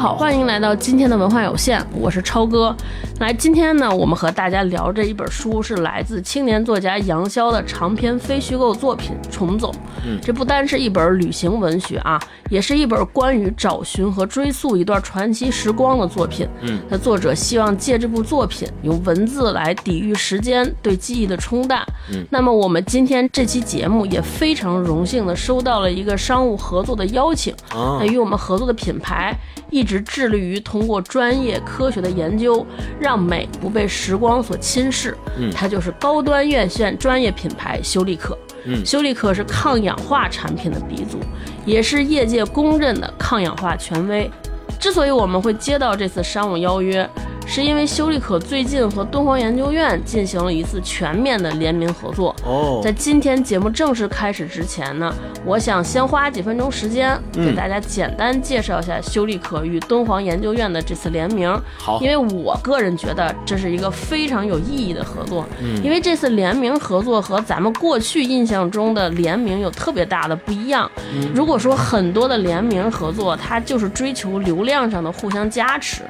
好，欢迎来到今天的文化有限，我是超哥。来，今天呢，我们和大家聊这一本书，是来自青年作家杨潇的长篇非虚构作品《重走》。嗯，这不单是一本旅行文学啊，也是一本关于找寻和追溯一段传奇时光的作品。嗯，那作者希望借这部作品，用文字来抵御时间对记忆的冲淡。嗯，那么我们今天这期节目也非常荣幸的收到了一个商务合作的邀请。啊那与我们合作的品牌一直致力于通过专业科学的研究，让美不被时光所侵蚀。嗯它就是高端院线专业品牌修丽可。修丽可是抗氧化产品的鼻祖，也是业界公认的抗氧化权威。之所以我们会接到这次商务邀约，是因为修丽可最近和敦煌研究院进行了一次全面的联名合作。哦在，今天节目正式开始之前呢，我想先花几分钟时间嗯给大家简单介绍一下修丽可与敦煌研究院的这次联名。好因，为我个人觉得这是一个非常有意义的合作。嗯因为这次联名合作和咱们过去印象中的联名有特别大的不一样。嗯如果说很多的联名合作，它就是追求流量上的互相加持，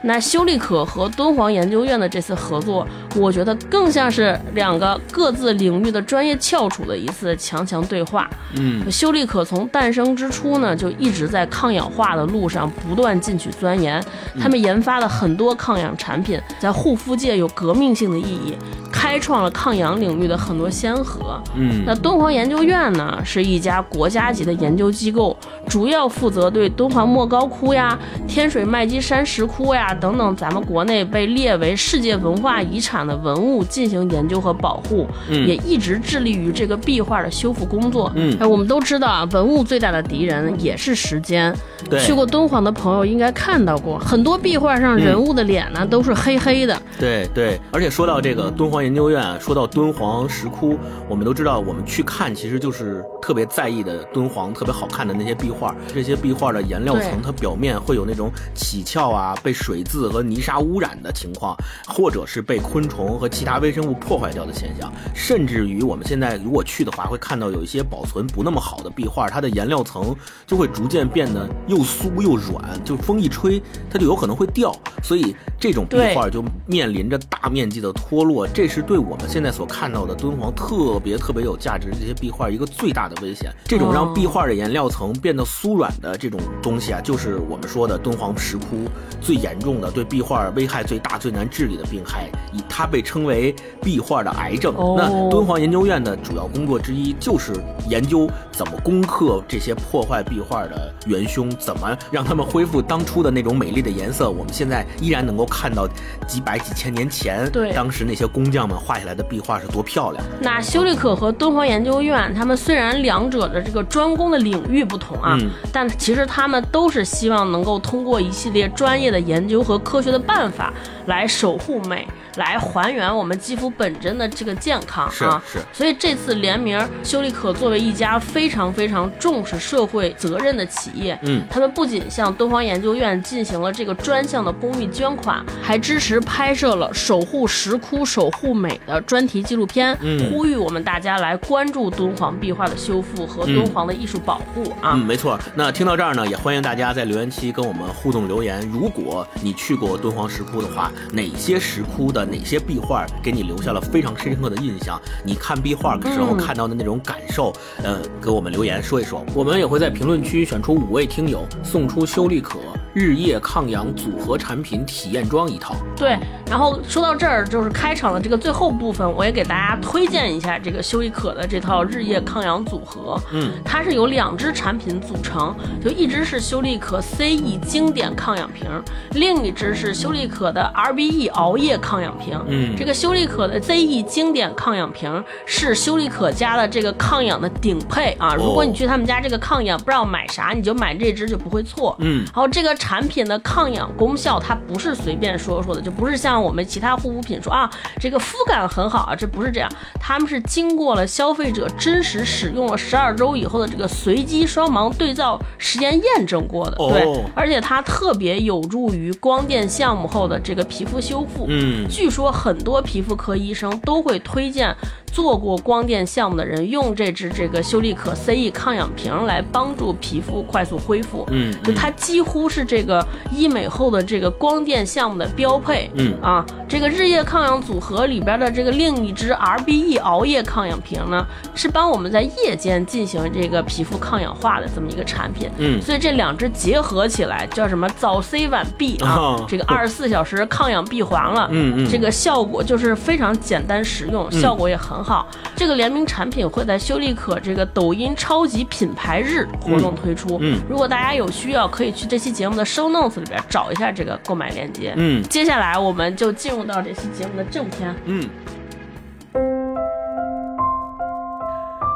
那修丽可和敦煌研究院的这次合作，我觉得更像是两个各自领域的专业翘楚的一次强强对话。嗯修丽可从诞生之初呢，就一直在抗氧化的路上不断进取钻研。他们研发了很多抗氧产品，在护肤界有革命性的意义，开创了抗氧领域的很多先河。嗯那敦煌研究院呢，是一家国家级的研究机构，主要负责对敦煌莫高窟呀、天水麦积山石窟呀等等咱们国内被列为世界文化遗产的文物进行研究和保护，嗯也一直致力于这个壁画的修复工作。嗯哎，我们都知道啊，文物最大的敌人也是时间。对去过敦煌的朋友应该看到过，很多壁画上人物的脸呢、都是黑黑的。对对，而且说到这个敦煌研究院，说到敦煌石窟，我们都知道，我们去看其实就是特别在意的敦煌特别好看的那些壁画。这些壁画的颜料层，它表面会有那种起翘啊、被水渍和泥沙污染的情况，或者是被昆虫和其他微生物破坏掉的现象。甚至于我们现在如果去的话，会看到有一些保存不那么好的壁画，它的颜料层就会逐渐变得又酥又软，就风一吹，它就有可能会掉。所以这种壁画就面临着大面积的脱落，这是对我们现在所看到的敦煌特别特别有价值的这些壁画一个最大的危险。这种让壁画的颜料层变得酥软的这种东西啊，就是我们说的敦煌石窟最严重的、对壁画危害最大、最难治理的病害，以它被称为壁画的癌症。哦那敦煌研究院的主要工作之一就是研究怎么攻克这些破坏壁画的元凶，怎么让他们恢复当初的那种美丽的颜色。我们现在依然能够看到几百几千年前，对当时那些工匠们画下来的壁画是多漂亮。那修丽可和敦煌研究院，他们虽然两者的这个专攻的领域不同啊，嗯但其实他们都是希望能够通过一系列专业的研究和科学的办法来守护美，来还原我们肌肤本真的这个健康是啊。是所以这次联名，修丽可作为一家非常非常重视社会责任的企业，嗯他们不仅向敦煌研究院进行了这个专项的公益捐款，还支持拍摄了守护石窟、守护美的专题纪录片，嗯呼吁我们大家来关注敦煌壁画的修复和敦煌的艺术保护啊。嗯，没错。那听到这儿呢，也欢迎大家在留言区跟我们互动留言。如果你去过敦煌石窟的话，哪些石窟的哪些壁画给你留下了非常深刻的印象？你看壁画的时候嗯看到的那种感受，呃，给我们留言说一说。我们也会在评论区选出五位听友，送出修丽可日夜抗氧组合产品体验装一套。对，然后说到这儿，就是开场的这个最后部分，我也给大家推荐一下这个修丽可的这套日夜抗氧组合。嗯，它是由两支产品组成，就一支是修丽可 CE 经典抗氧瓶，另一支是修丽可的 RBE 熬夜抗氧瓶。嗯这个修丽可的 CE 经典抗氧瓶是修丽可家的这个抗氧的顶配啊。如果你去他们家这个抗氧不知道买啥，你就买这支就不会错。嗯然后这个产品的抗氧功效，它不是随便说说的，就不是像我们其他护肤品说啊，这个肤感很好啊，这不是这样，他们是经过了消费者真实使用了十二周以后的这个随机双盲对照实验验证过的，哦对，而且它特别有助于光电项目后的这个皮肤修复。嗯据说很多皮肤科医生都会推荐做过光电项目的人用这支这个修丽可 CE 抗氧瓶来帮助皮肤快速恢复。嗯，就它几乎是这个医美后的这个光电项目的标配。嗯啊，这个日夜抗氧组合里边的这个另一支 RBE 熬夜抗氧瓶呢，是帮我们在夜间进行这个皮肤抗氧化的这么一个产品。嗯所以这两支结合起来叫什么早 C 晚 B 啊，哦这个二十四小时抗氧闭环了。嗯嗯这个效果就是非常简单实用，效果也很好。这个联名产品会在修丽可这个抖音超级品牌日活动推出。嗯如果大家有需要，可以去这期节目的 show notes 里边找一下这个购买链接。嗯接下来我们就进入到这期节目的正片。嗯。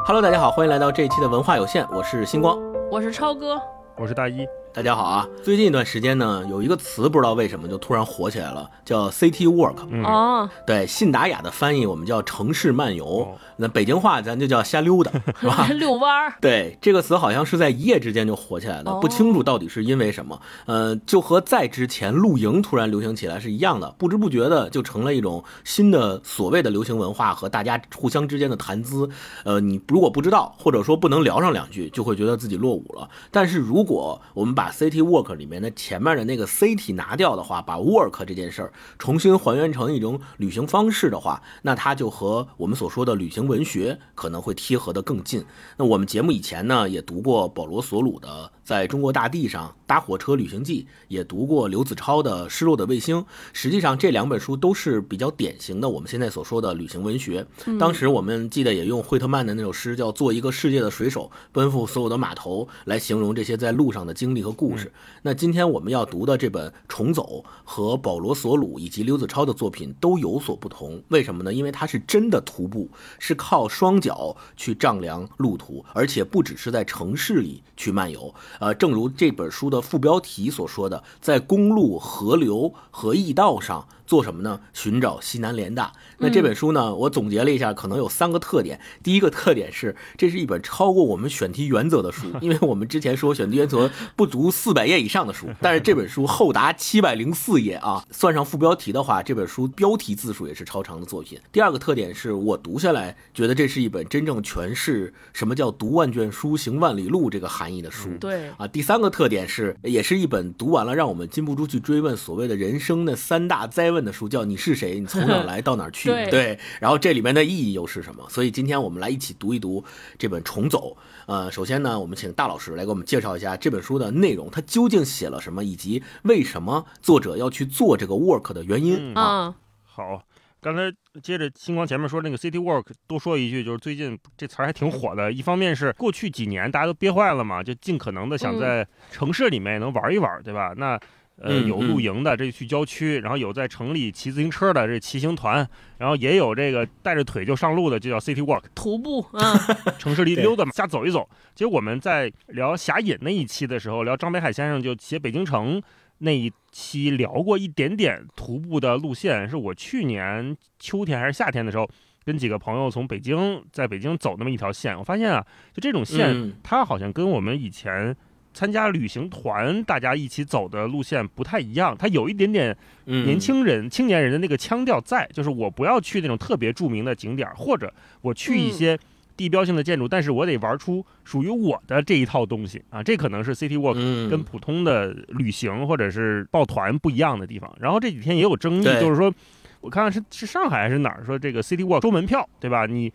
Hello，大家好，欢迎来到这一期的文化有限，我是星光。我是超哥，我是大一，大家好啊！最近一段时间呢，有一个词不知道为什么就突然火起来了，叫 City Walk。嗯哦，对，信达雅的翻译我们叫城市漫游哦，那北京话咱就叫瞎溜达，是吧？遛弯儿。对，这个词好像是在一夜之间就火起来的，哦不清楚到底是因为什么。呃，就和在之前露营突然流行起来是一样的，不知不觉的就成了一种新的所谓的流行文化和大家互相之间的谈资。呃，你如果不知道，或者说不能聊上两句，就会觉得自己落伍了。但是如果我们把把 City Work 里面的前面的那个 City 拿掉的话，把 Work 这件事儿重新还原成一种旅行方式的话，那它就和我们所说的旅行文学可能会贴合的更近。那我们节目以前呢也读过保罗·索鲁的《在中国大地上搭火车旅行记》，也读过刘子超的《失落的卫星》。实际上这两本书都是比较典型的我们现在所说的旅行文学。当时我们记得也用惠特曼的那首诗叫“做一个世界的水手，奔赴所有的码头”来形容这些在路上的经历和故事。那今天我们要读的这本《重走》和保罗·索鲁以及刘子超的作品都有所不同。为什么呢？因为它是真的徒步，是靠双脚去丈量路途，而且不只是在城市里去漫游。呃，正如这本书的副标题所说的，在公路、河流和驿道上。做什么呢？寻找西南联大。那这本书呢，我总结了一下，可能有三个特点。第一个特点是，这是一本超过我们选题原则的书，因为我们之前说选题原则不足四百页以上的书，但是这本书厚达七百零四页啊，算上副标题的话，这本书标题字数也是超长的作品。第二个特点是我读下来觉得这是一本真正诠释什么叫读万卷书行万里路这个含义的书。对，啊，第三个特点是，也是一本读完了让我们禁不住去追问所谓的人生的三大灾问的书，叫你是谁，你从哪儿来到哪儿去？对然后这里面的意义又是什么？所以今天我们来一起读一读这本《重走》。呃，首先呢，我们请大老师来给我们介绍一下这本书的内容，它究竟写了什么，以及为什么作者要去做这个 work 的原因啊。啊，好。刚才接着星光前面说那个 city work，多说一句，就是最近这词儿还挺火的。一方面是过去几年大家都憋坏了嘛，就尽可能的想在城市里面能玩一玩，对吧？那呃嗯有露营的，这去郊区；然后有在城里骑自行车的，这骑行团；然后也有这个带着腿就上路的，就叫 City Walk，徒步啊，城市里溜达嘛，瞎走一走。其实我们在聊侠隐那一期的时候，聊张北海先生就写北京城那一期聊过一点点徒步的路线，是我去年秋天还是夏天的时候，跟几个朋友从北京在北京走那么一条线，我发现啊，就这种线，嗯。它好像跟我们以前。参加旅行团，大家一起走的路线不太一样，它有一点点嗯，年轻人、青年人的那个腔调在，就是我不要去那种特别著名的景点儿，或者我去一嗯些地标性的建筑，但是我得玩出属于我的这一套东西啊，这可能是 City Walk 嗯跟普通的旅行或者是抱团不一样的地方。然后这几天也有争议，就是说。我看看是是上海还是哪儿说这个 City Walk 收门票，对吧？你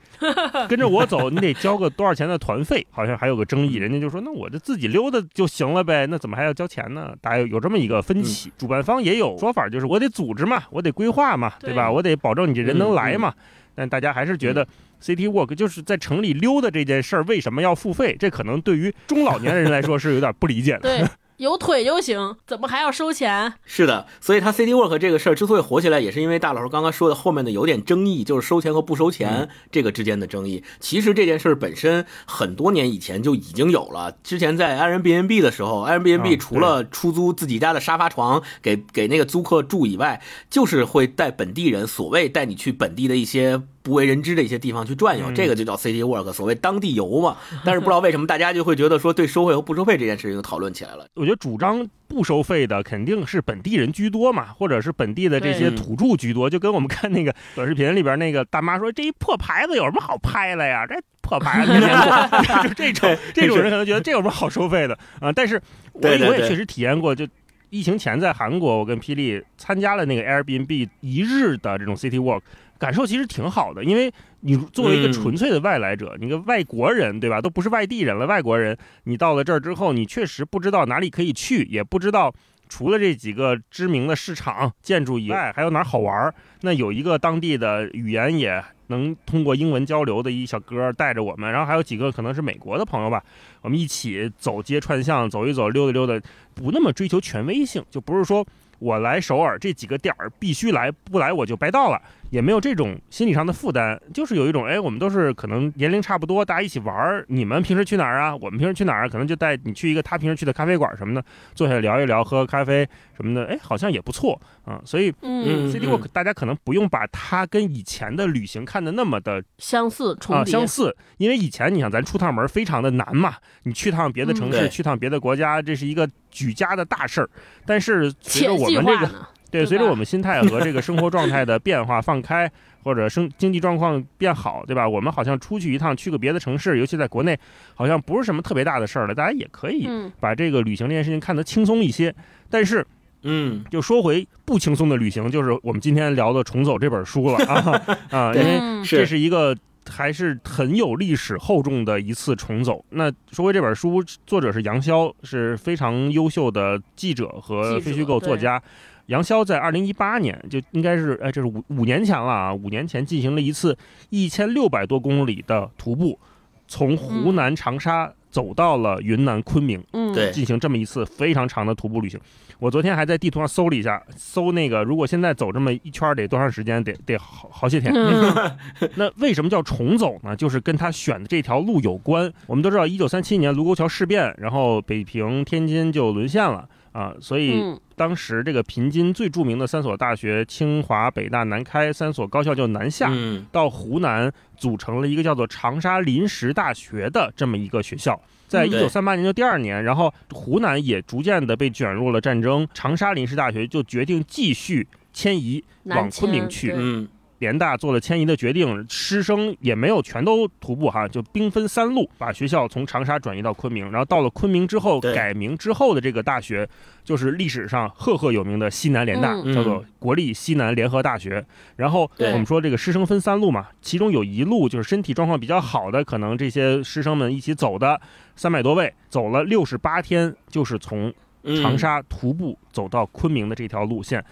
跟着我走，你得交个多少钱的团费？好像还有个争议，人家就说那我就自己溜达就行了呗，那怎么还要交钱呢？大家有有这么一个分歧。主办方也有说法，就是我得组织嘛，我得规划嘛，对吧？对我得保证你这人能来嘛。但大家还是觉得 City Walk 就是在城里溜达这件事儿，为什么要付费？这可能对于中老年人来说是有点不理解的。对，有腿就行，怎么还要收钱？是的，所以他 City Walk 这个事儿之所以火起来，也是因为大老师刚刚说的后面的有点争议，就是收钱和不收钱这个之间的争议。其实这件事儿本身很多年以前就已经有了。之前在 Airbnb 的时候，Airbnb 啊除了出租自己家的沙发床给给那个租客住以外，就是会带本地人，所谓带你去本地的一些。不为人知的一些地方去转悠，嗯这个就叫 city walk，所谓当地游嘛。但是不知道为什么大家就会觉得说对收费和不收费这件事情就讨论起来了。我觉得主张不收费的肯定是本地人居多嘛，或者是本地的这些土著居多，就跟我们看那个 短视频里边那个大妈说：“这一破牌子有什么好拍的呀？这破牌子天天过。”就这种这种人可能觉得这有什么好收费的啊？但是我我也确实体验过，就疫情前在韩国，我跟霹雳参加了那个 Airbnb 一日的这种 City Walk，感受其实挺好的，因为你作为一个嗯纯粹的外来者，你个外国人对吧，都不是外地人了，外国人，你到了这儿之后，你确实不知道哪里可以去，也不知道。除了这几个知名的市场建筑以外，还有哪儿好玩儿？那有一个当地的语言也能通过英文交流的一小哥带着我们，然后还有几个可能是美国的朋友吧，我们一起走街串巷，走一走，溜达溜达，不那么追求权威性，就不是说我来首尔这几个点儿必须来，不来我就白到了，也没有这种心理上的负担，就是有一种哎，我们都是可能年龄差不多，大家一起玩儿。你们平时去哪儿啊？我们平时去哪儿？可能就带你去一个他平时去的咖啡馆什么的，坐下来聊一聊，喝喝咖啡什么的，哎，好像也不错啊。所以嗯，City Walk 大家可能不用把它跟以前的旅行看的那么的相似重啊，叠，相似，因为以前你想咱出趟门非常的难嘛，你去趟别的城市，嗯去趟别的国家，这是一个举家的大事儿。但是随着我们这个对，随着我们心态和这个生活状态的变化放开，或者生经济状况变好，对吧？我们好像出去一趟，去个别的城市，尤其在国内，好像不是什么特别大的事儿了。大家也可以嗯把这个旅行这件事情看得轻松一些。但是嗯，就说回不轻松的旅行，就是我们今天聊的《重走》这本书了啊 啊，因为嗯这是一个还是很有历史厚重的一次重走。那说回这本书，作者是杨潇，是非常优秀的记者和非虚构作家。杨潇在二零一八年就应该是，哎，这是五五年前了啊！五年前进行了一次一千六百多公里的徒步，从湖南长沙走到了云南昆明，嗯，对进行这么一次非常长的徒步旅行。我昨天还在地图上搜了一下，搜那个如果现在走这么一圈得多长时间？得得好好些天。嗯 那为什么叫重走呢？就是跟他选的这条路有关。我们都知道，一九三七年卢沟桥事变，然后北平、天津就沦陷了啊，所以嗯当时这个平津最著名的三所大学——清华、北大、南开三所高校就南下。嗯到湖南组成了一个叫做长沙临时大学的这么一个学校。在一嗯九三八年的第二年，然后湖南也逐渐的被卷入了战争，长沙临时大学就决定继续迁移往昆明去。嗯联大做了迁移的决定，师生也没有全都徒步哈，就兵分三路，把学校从长沙转移到昆明，然后到了昆明之后，改名之后的这个大学，就是历史上赫赫有名的西南联大，嗯叫做国立西南联合大学。然后我们说这个师生分三路嘛，其中有一路就是身体状况比较好的，可能这些师生们一起走的，三百多位，走了六十八天，就是从嗯，长沙徒步走到昆明的这条路线，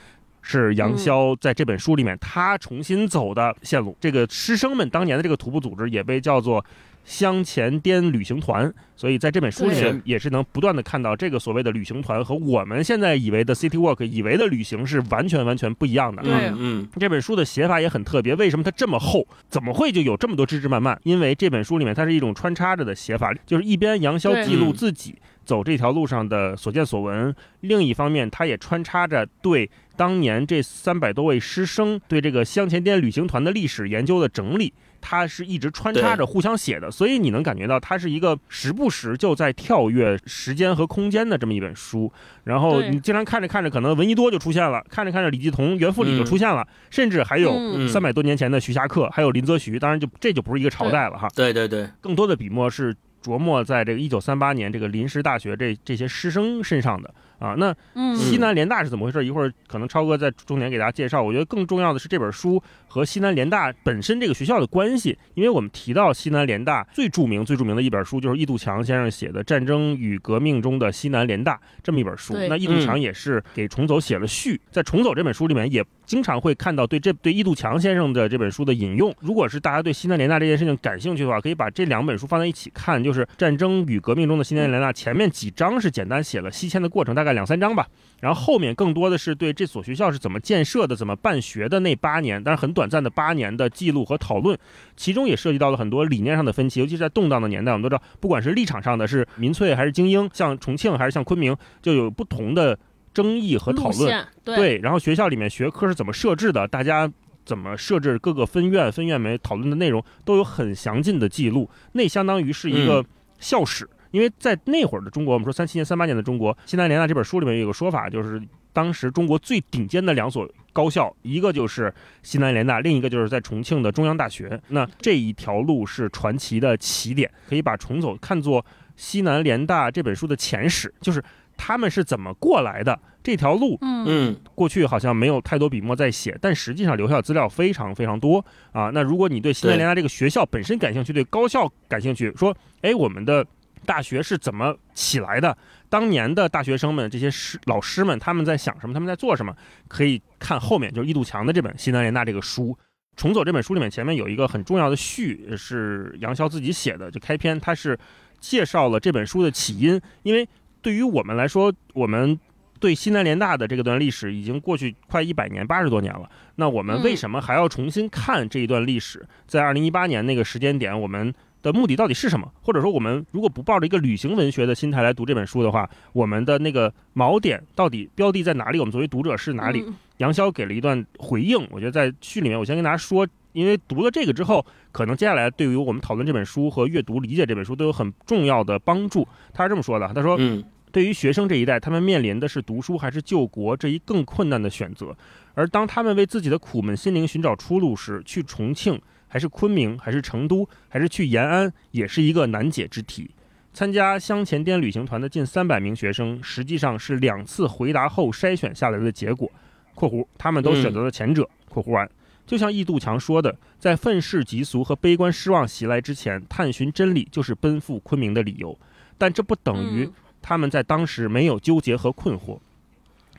是嗯杨潇在这本书里面他重新走的线路。这个师生们当年的这个徒步组织也被叫做湘黔滇旅行团，所以在这本书里面也是能不断的看到这个所谓的旅行团和我们现在以为的 City Walk 以为的旅行是完全完全不一样的。对嗯嗯这本书的写法也很特别，为什么它这么厚？怎么会就有这么多枝枝蔓蔓？因为这本书里面它是一种穿插着的写法，就是一边杨潇记录嗯自己走这条路上的所见所闻，另一方面它也穿插着对当年这三百多位师生对这个香前滇旅行团的历史研究的整理。它是一直穿插着互相写的，所以你能感觉到它是一个时不时就在跳跃时间和空间的这么一本书。然后你经常看着看着，可能闻一多就出现了，看着看着李继同、袁复礼就出现了，甚至还有三百多年前的徐霞客，还有林则徐，当然就这就不是一个朝代了哈。对对对，更多的笔墨是琢磨在这个一九三八年这个临时大学这这些师生身上的啊。那嗯西南联大是怎么回事？一会儿可能超哥在重点给大家介绍。我觉得更重要的是这本书和西南联大本身这个学校的关系，因为我们提到西南联大最著名、最著名的一本书就是易度强先生写的《战争与革命中的西南联大》这么一本书。那易度强也是给重走写了序，在重走这本书里面也经常会看到对这对易度强先生的这本书的引用。如果是大家对西南联大这件事情感兴趣的话，可以把这两本书放在一起看，就是《战争与革命中的西南联大》前面几章是简单写了西迁的过程，大概两三章吧。然后后面更多的是对这所学校是怎么建设的、怎么办学的那八年，但是很短暂的八年的记录和讨论，其中也涉及到了很多理念上的分歧，尤其是在动荡的年代，我们都知道，不管是立场上的是民粹还是精英，像重庆还是像昆明，就有不同的争议和讨论。路线对对，然后学校里面学科是怎么设置的，大家怎么设置各个分院，分院没讨论的内容都有很详尽的记录，那相当于是一个校史。因为在那会儿的中国，我们说三七年、三八年的中国，西南联大这本书里面有个说法，就是当时中国最顶尖的两所高校，一个就是西南联大，另一个就是在重庆的中央大学。那这一条路是传奇的起点，可以把重走看作西南联大这本书的前史，就是他们是怎么过来的这条路。嗯嗯过去好像没有太多笔墨在写，但实际上留下的资料非常非常多啊。那如果你对西南联大这个学校本身感兴趣，对高校感兴趣，说，哎，我们的大学是怎么起来的？当年的大学生们，这些师老师们，他们在想什么？他们在做什么？可以看后面，就是易度强的这本《西南联大》这个书。重走这本书里面，前面有一个很重要的序，是杨潇自己写的，就开篇，他是介绍了这本书的起因。因为对于我们来说，我们对西南联大的这个段历史已经过去快一百年，八十多年了。那我们为什么还要重新看这一段历史？在二零一八年那个时间点，我们的目的到底是什么？或者说，我们如果不抱着一个旅行文学的心态来读这本书的话，我们的那个锚点到底标的在哪里？我们作为读者是哪里？嗯杨潇给了一段回应，我觉得在序里面，我先跟大家说，因为读了这个之后，可能接下来对于我们讨论这本书和阅读理解这本书都有很重要的帮助。他是这么说的，他说，嗯对于学生这一代，他们面临的是读书还是救国这一更困难的选择。而当他们为自己的苦闷心灵寻找出路时，去重庆还是昆明，还是成都，还是去延安，也是一个难解之题。参加香前滇旅行团的近三百名学生，实际上是两次回答后筛选下来的结果。（括弧他们都选择了前者。）（括弧完）就像易度强说的，在愤世嫉俗和悲观失望袭来之前，探寻真理就是奔赴昆明的理由。但这不等于嗯他们在当时没有纠结和困惑。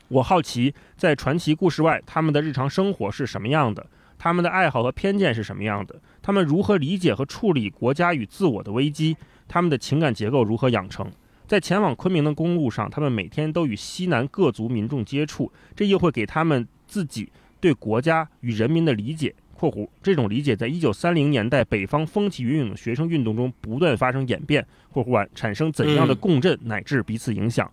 我好奇，在传奇故事外，他们的日常生活是什么样的？他们的爱好和偏见是什么样的？他们如何理解和处理国家与自我的危机？他们的情感结构如何养成？在前往昆明的公路上，他们每天都与西南各族民众接触，这又会给他们自己对国家与人民的理解（括弧这种理解在一九三零年代北方风起云涌的学生运动中不断发生演变）（括弧完产生怎样的嗯共振乃至彼此影响）。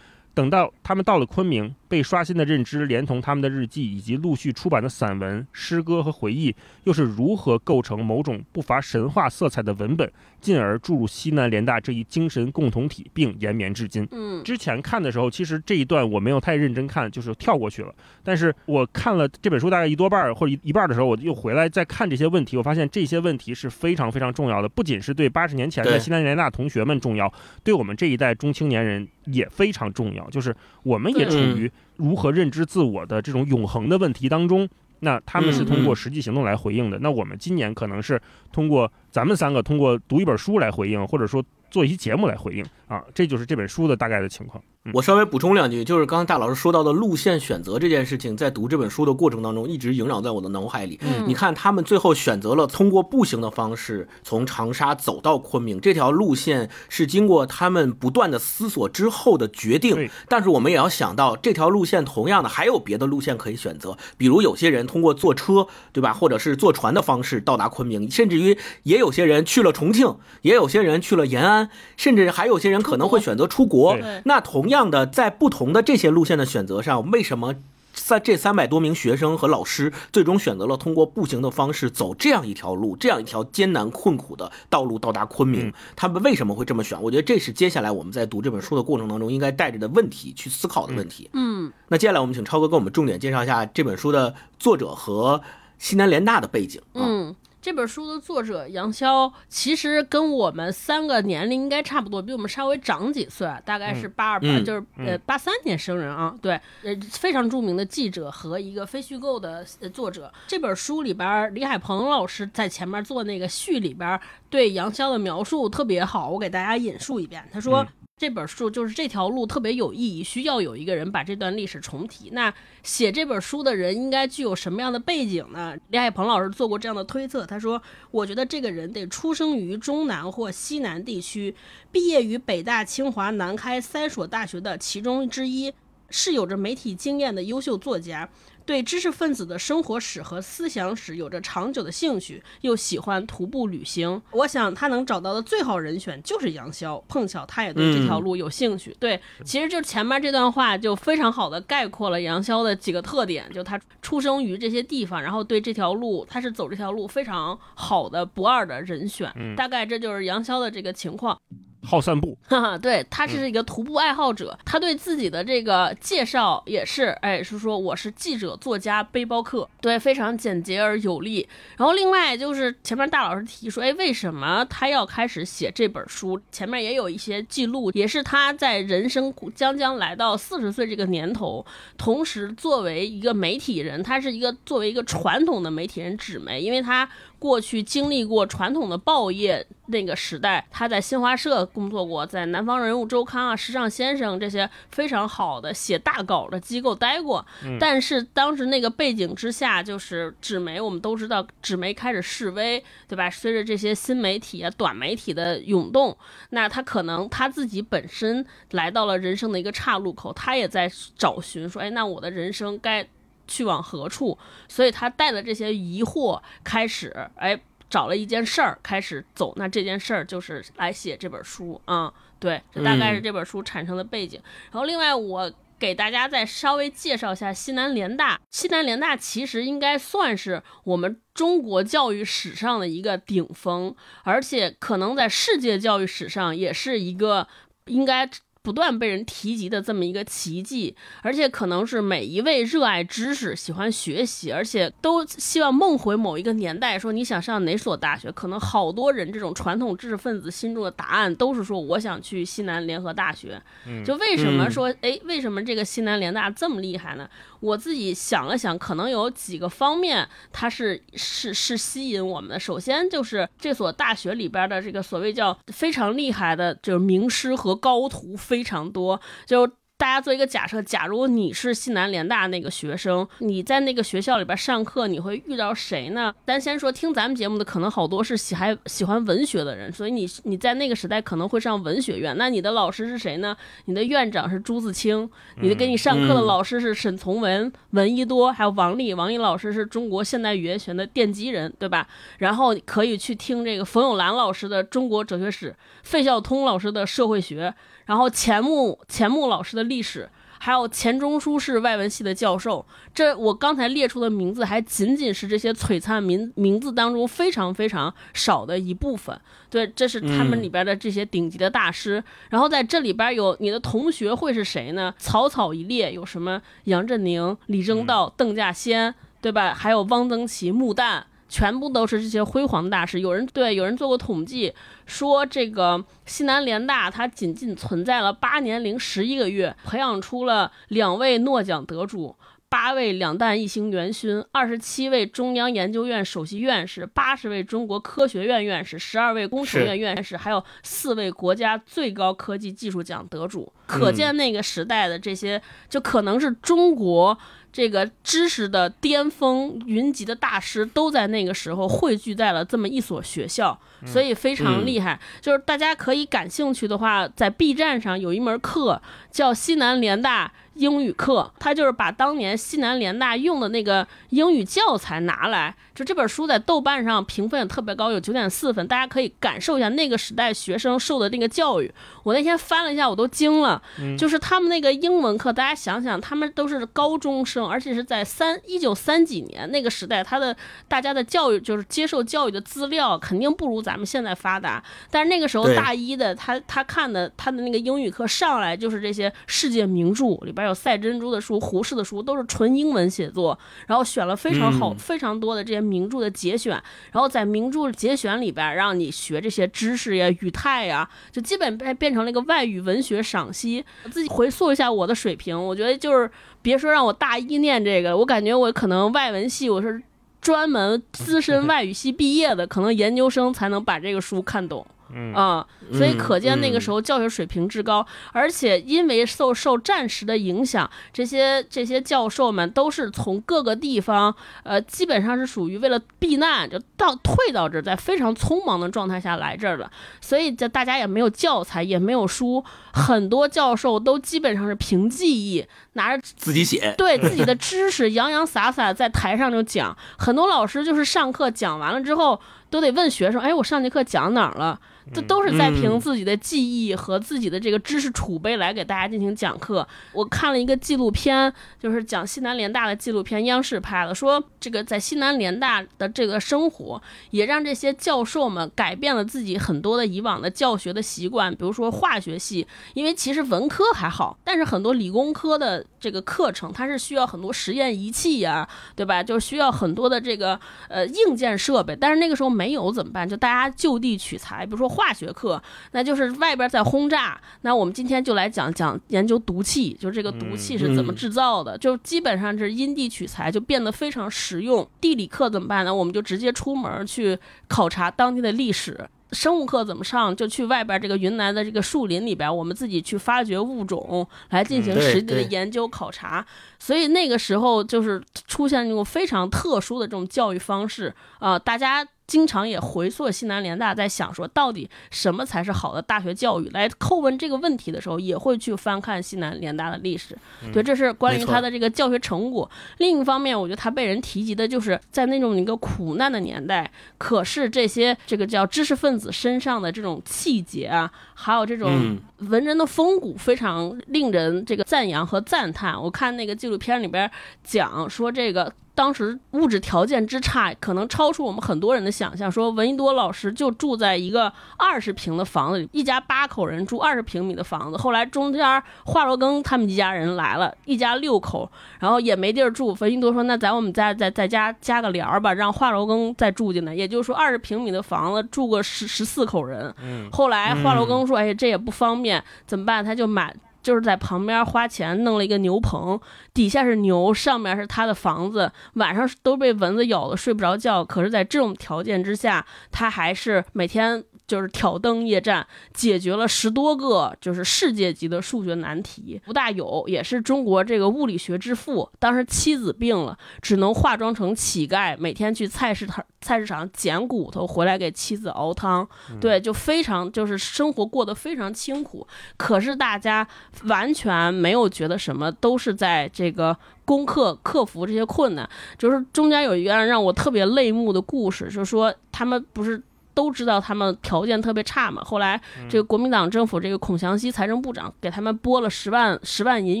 等到他们到了昆明，被刷新的认知，连同他们的日记以及陆续出版的散文、诗歌和回忆，又是如何构成某种不乏神话色彩的文本，进而注入西南联大这一精神共同体，并延绵至今。嗯之前看的时候，其实这一段我没有太认真看，就是跳过去了。但是我看了这本书大概一多半儿或者一一半儿的时候，我又回来再看这些问题，我发现这些问题是非常非常重要的，不仅是对八十年前的西南联大同学们重要，对我们这一代中青年人也非常重要。就是我们也处对于如何认知自我的这种永恒的问题当中。那他们是通过实际行动来回应的。那我们今年可能是通过咱们三个通过读一本书来回应，或者说做一期节目来回应啊。这就是这本书的大概的情况。嗯我稍微补充两句，就是刚才大老师说到的路线选择这件事情，在读这本书的过程当中，一直萦绕在我的脑海里。嗯你看，他们最后选择了通过步行的方式从长沙走到昆明，这条路线是经过他们不断的思索之后的决定。但是我们也要想到，这条路线同样的还有别的路线可以选择，比如有些人通过坐车，对吧，或者是坐船的方式到达昆明，甚至于也有些人去了重庆，也有些人去了延安，甚至还有些人可能会选择出国。那同样的，在不同的这些路线的选择上，为什么在这三百多名学生和老师最终选择了通过步行的方式走这样一条路，这样一条艰难困苦的道路到达昆明？嗯他们为什么会这么选？我觉得这是接下来我们在读这本书的过程当中应该带着的问题去思考的问题。嗯那接下来我们请超哥给我们重点介绍一下这本书的作者和西南联大的背景啊。嗯，这本书的作者杨潇其实跟我们三个年龄应该差不多，比我们稍微长几岁，大概是八二八，嗯就是呃八三年生人啊。对，呃非常著名的记者和一个非虚构的呃作者。这本书里边儿，李海鹏老师在前面做那个序里边儿对杨潇的描述特别好，我给大家引述一遍。他说。这本书就是这条路特别有意义，需要有一个人把这段历史重提。那写这本书的人应该具有什么样的背景呢？李海鹏老师做过这样的推测，他说：“我觉得这个人得出生于中南或西南地区，毕业于北大、清华、南开三所大学的其中之一。”是有着媒体经验的优秀作家，对知识分子的生活史和思想史有着长久的兴趣，又喜欢徒步旅行。我想他能找到的最好人选就是杨逍，碰巧他也对这条路有兴趣。对，其实就前面这段话就非常好的概括了杨逍的几个特点，就他出生于这些地方，然后对这条路他是走这条路非常好的不二的人选。大概这就是杨逍的这个情况。好散步，哈哈，对他是一个徒步爱好者，他对自己的这个介绍也是，哎，是说我是记者、作家、背包客，对，非常简洁而有力。然后另外就是前面大老师提说，哎，为什么他要开始写这本书？前面也有一些记录，也是他在人生将将来到四十岁这个年头，同时作为一个媒体人，他是一个作为一个传统的媒体人纸媒，因为他。过去经历过传统的报业那个时代，他在新华社工作过，在南方人物周刊啊、时尚先生这些非常好的写大稿的机构待过。但是当时那个背景之下，就是纸媒，我们都知道纸媒开始示威，对吧？随着这些新媒体啊、短媒体的涌动，那他可能他自己本身来到了人生的一个岔路口，他也在找寻说，哎，那我的人生该。去往何处？所以他带着这些疑惑开始，哎，找了一件事儿开始走。那这件事儿就是来写这本书啊。对，这大概是这本书产生的背景。然后另外，我给大家再稍微介绍一下西南联大。西南联大其实应该算是我们中国教育史上的一个顶峰，而且可能在世界教育史上也是一个应该。不断被人提及的这么一个奇迹，而且可能是每一位热爱知识、喜欢学习，而且都希望梦回某一个年代，说你想上哪所大学？可能好多人这种传统知识分子心中的答案都是说我想去西南联合大学。就为什么说哎，为什么这个西南联大这么厉害呢？我自己想了想，可能有几个方面，它是是是吸引我们的。首先就是这所大学里边的这个所谓叫非常厉害的，就是名师和高徒。非常多，就。大家做一个假设，假如你是西南联大那个学生，你在那个学校里边上课，你会遇到谁呢？咱先说听咱们节目的，可能好多是喜还喜欢文学的人，所以你你在那个时代可能会上文学院。那你的老师是谁呢？你的院长是朱自清，你的给你上课的老师是沈从文、闻一多，还有王丽。王丽老师是中国现代语言学的奠基人，对吧？然后可以去听这个冯友兰老师的中国哲学史，费孝通老师的社会学。然后钱穆钱穆老师的历史，还有钱钟书是外文系的教授，这我刚才列出的名字还仅仅是这些璀璨名名字当中非常非常少的一部分。对，这是他们里边的这些顶级的大师。然后在这里边有你的同学会是谁呢？草草一列，有什么杨振宁、李政道、邓稼先，对吧？还有汪曾祺、穆旦。全部都是这些辉煌的大师。有人对有人做过统计，说这个西南联大它仅仅存在了八年零十一个月，培养出了两位诺奖得主，八位两弹一星元勋，二十七位中央研究院首席院士，八十位中国科学院院士，十二位工程院院士，还有四位国家最高科技技术奖得主。可见那个时代的这些，就可能是中国。这个知识的巅峰、云集的大师都在那个时候汇聚在了这么一所学校，所以非常厉害。就是大家可以感兴趣的话，在 B 站上有一门课叫西南联大。英语课，他就是把当年西南联大用的那个英语教材拿来，就这本书在豆瓣上评分也特别高，有九点四分，大家可以感受一下那个时代学生受的那个教育。我那天翻了一下，我都惊了，就是他们那个英文课，大家想想，他们都是高中生，而且是在三一九三几年那个时代，他的大家的教育就是接受教育的资料肯定不如咱们现在发达，但是那个时候大一的他他看的他的那个英语课上来就是这些世界名著里边。有赛珍珠的书、胡适的书，都是纯英文写作，然后选了非常好、非常多的这些名著的节选，然后在名著节选里边让你学这些知识呀、语态呀，就基本变变成了一个外语文学赏析。自己回溯一下我的水平，我觉得就是别说让我大一念这个，我感觉我可能外文系我是专门资深外语系毕业的，可能研究生才能把这个书看懂。嗯。啊、所以嗯可见那个时候教学水平之高，而且因为受受战时的影响，这些这些教授们都是从各个地方，呃，基本上是属于为了避难，就到退到这儿，在非常匆忙的状态下来这儿了，所以这大家也没有教材，也没有书，很多教授都基本上是凭记忆，拿着自己写，对自己的知识洋洋洒洒在台上就讲，很多老师就是上课讲完了之后，都得问学生，哎，我上节课讲哪儿了？这都是在凭嗯自己的记忆和自己的这个知识储备来给大家进行讲课。我看了一个纪录片，就是讲西南联大的纪录片，央视拍的，说这个在西南联大的这个生活，也让这些教授们改变了自己很多的以往的教学的习惯，比如说化学系，因为其实文科还好，但是很多理工科的这个课程，它是需要很多实验仪器呀、对吧？就需要很多的这个呃硬件设备，但是那个时候没有怎么办？就大家就地取材，比如说化学课，那就是外边在轰炸，那我们今天就来讲讲研究毒气，就是这个毒气是怎么嗯制造的，就基本上是因地取材，就变得非常实用。地理课怎么办呢？我们就直接出门去考察当地的历史。生物课怎么上？就去外边这个云南的这个树林里边，我们自己去发掘物种，来进行实地的研究考察。所以那个时候就是出现这种非常特殊的这种教育方式啊、大家经常也回溯西南联大，在想说到底什么才是好的大学教育？来叩问这个问题的时候，也会去翻看西南联大的历史。对，这是关于他的这个教学成果。另一方面，我觉得他被人提及的就是在那种一个苦难的年代，可是这些这个叫知识分子身上的这种气节啊，还有这种嗯文人的风骨，非常令人这个赞扬和赞叹。我看那个纪录片里边讲说这个。当时物质条件之差，可能超出我们很多人的想象。说闻一多老师就住在一个二十平的房子里，一家八口人住二十平米的房子。后来中间华罗庚他们一家人来了，一家六口，然后也没地儿住。闻一多说：“那咱我们再再再加加个帘儿吧，让华罗庚再住进来。”也就是说，二十平米的房子住个十十四口人。嗯后来华罗庚说：“哎，这也不方便，怎么办？”他就买。就是在旁边花钱弄了一个牛棚，底下是牛，上面是他的房子，晚上都被蚊子咬的睡不着觉。可是，在这种条件之下，他还是每天就是挑灯夜战，解决了十多个就是世界级的数学难题。吴大有也是中国这个物理学之父，当时妻子病了，只能化妆成乞丐，每天去菜市场菜市场捡骨头回来给妻子熬汤。对，就非常就是生活过得非常清苦。可是大家完全没有觉得什么，都是在这个攻克克服这些困难。就是中间有一个让我特别泪目的故事，就是说他们不是。都知道他们条件特别差嘛，后来这个国民党政府这个孔祥熙财政部长给他们拨了十万十万银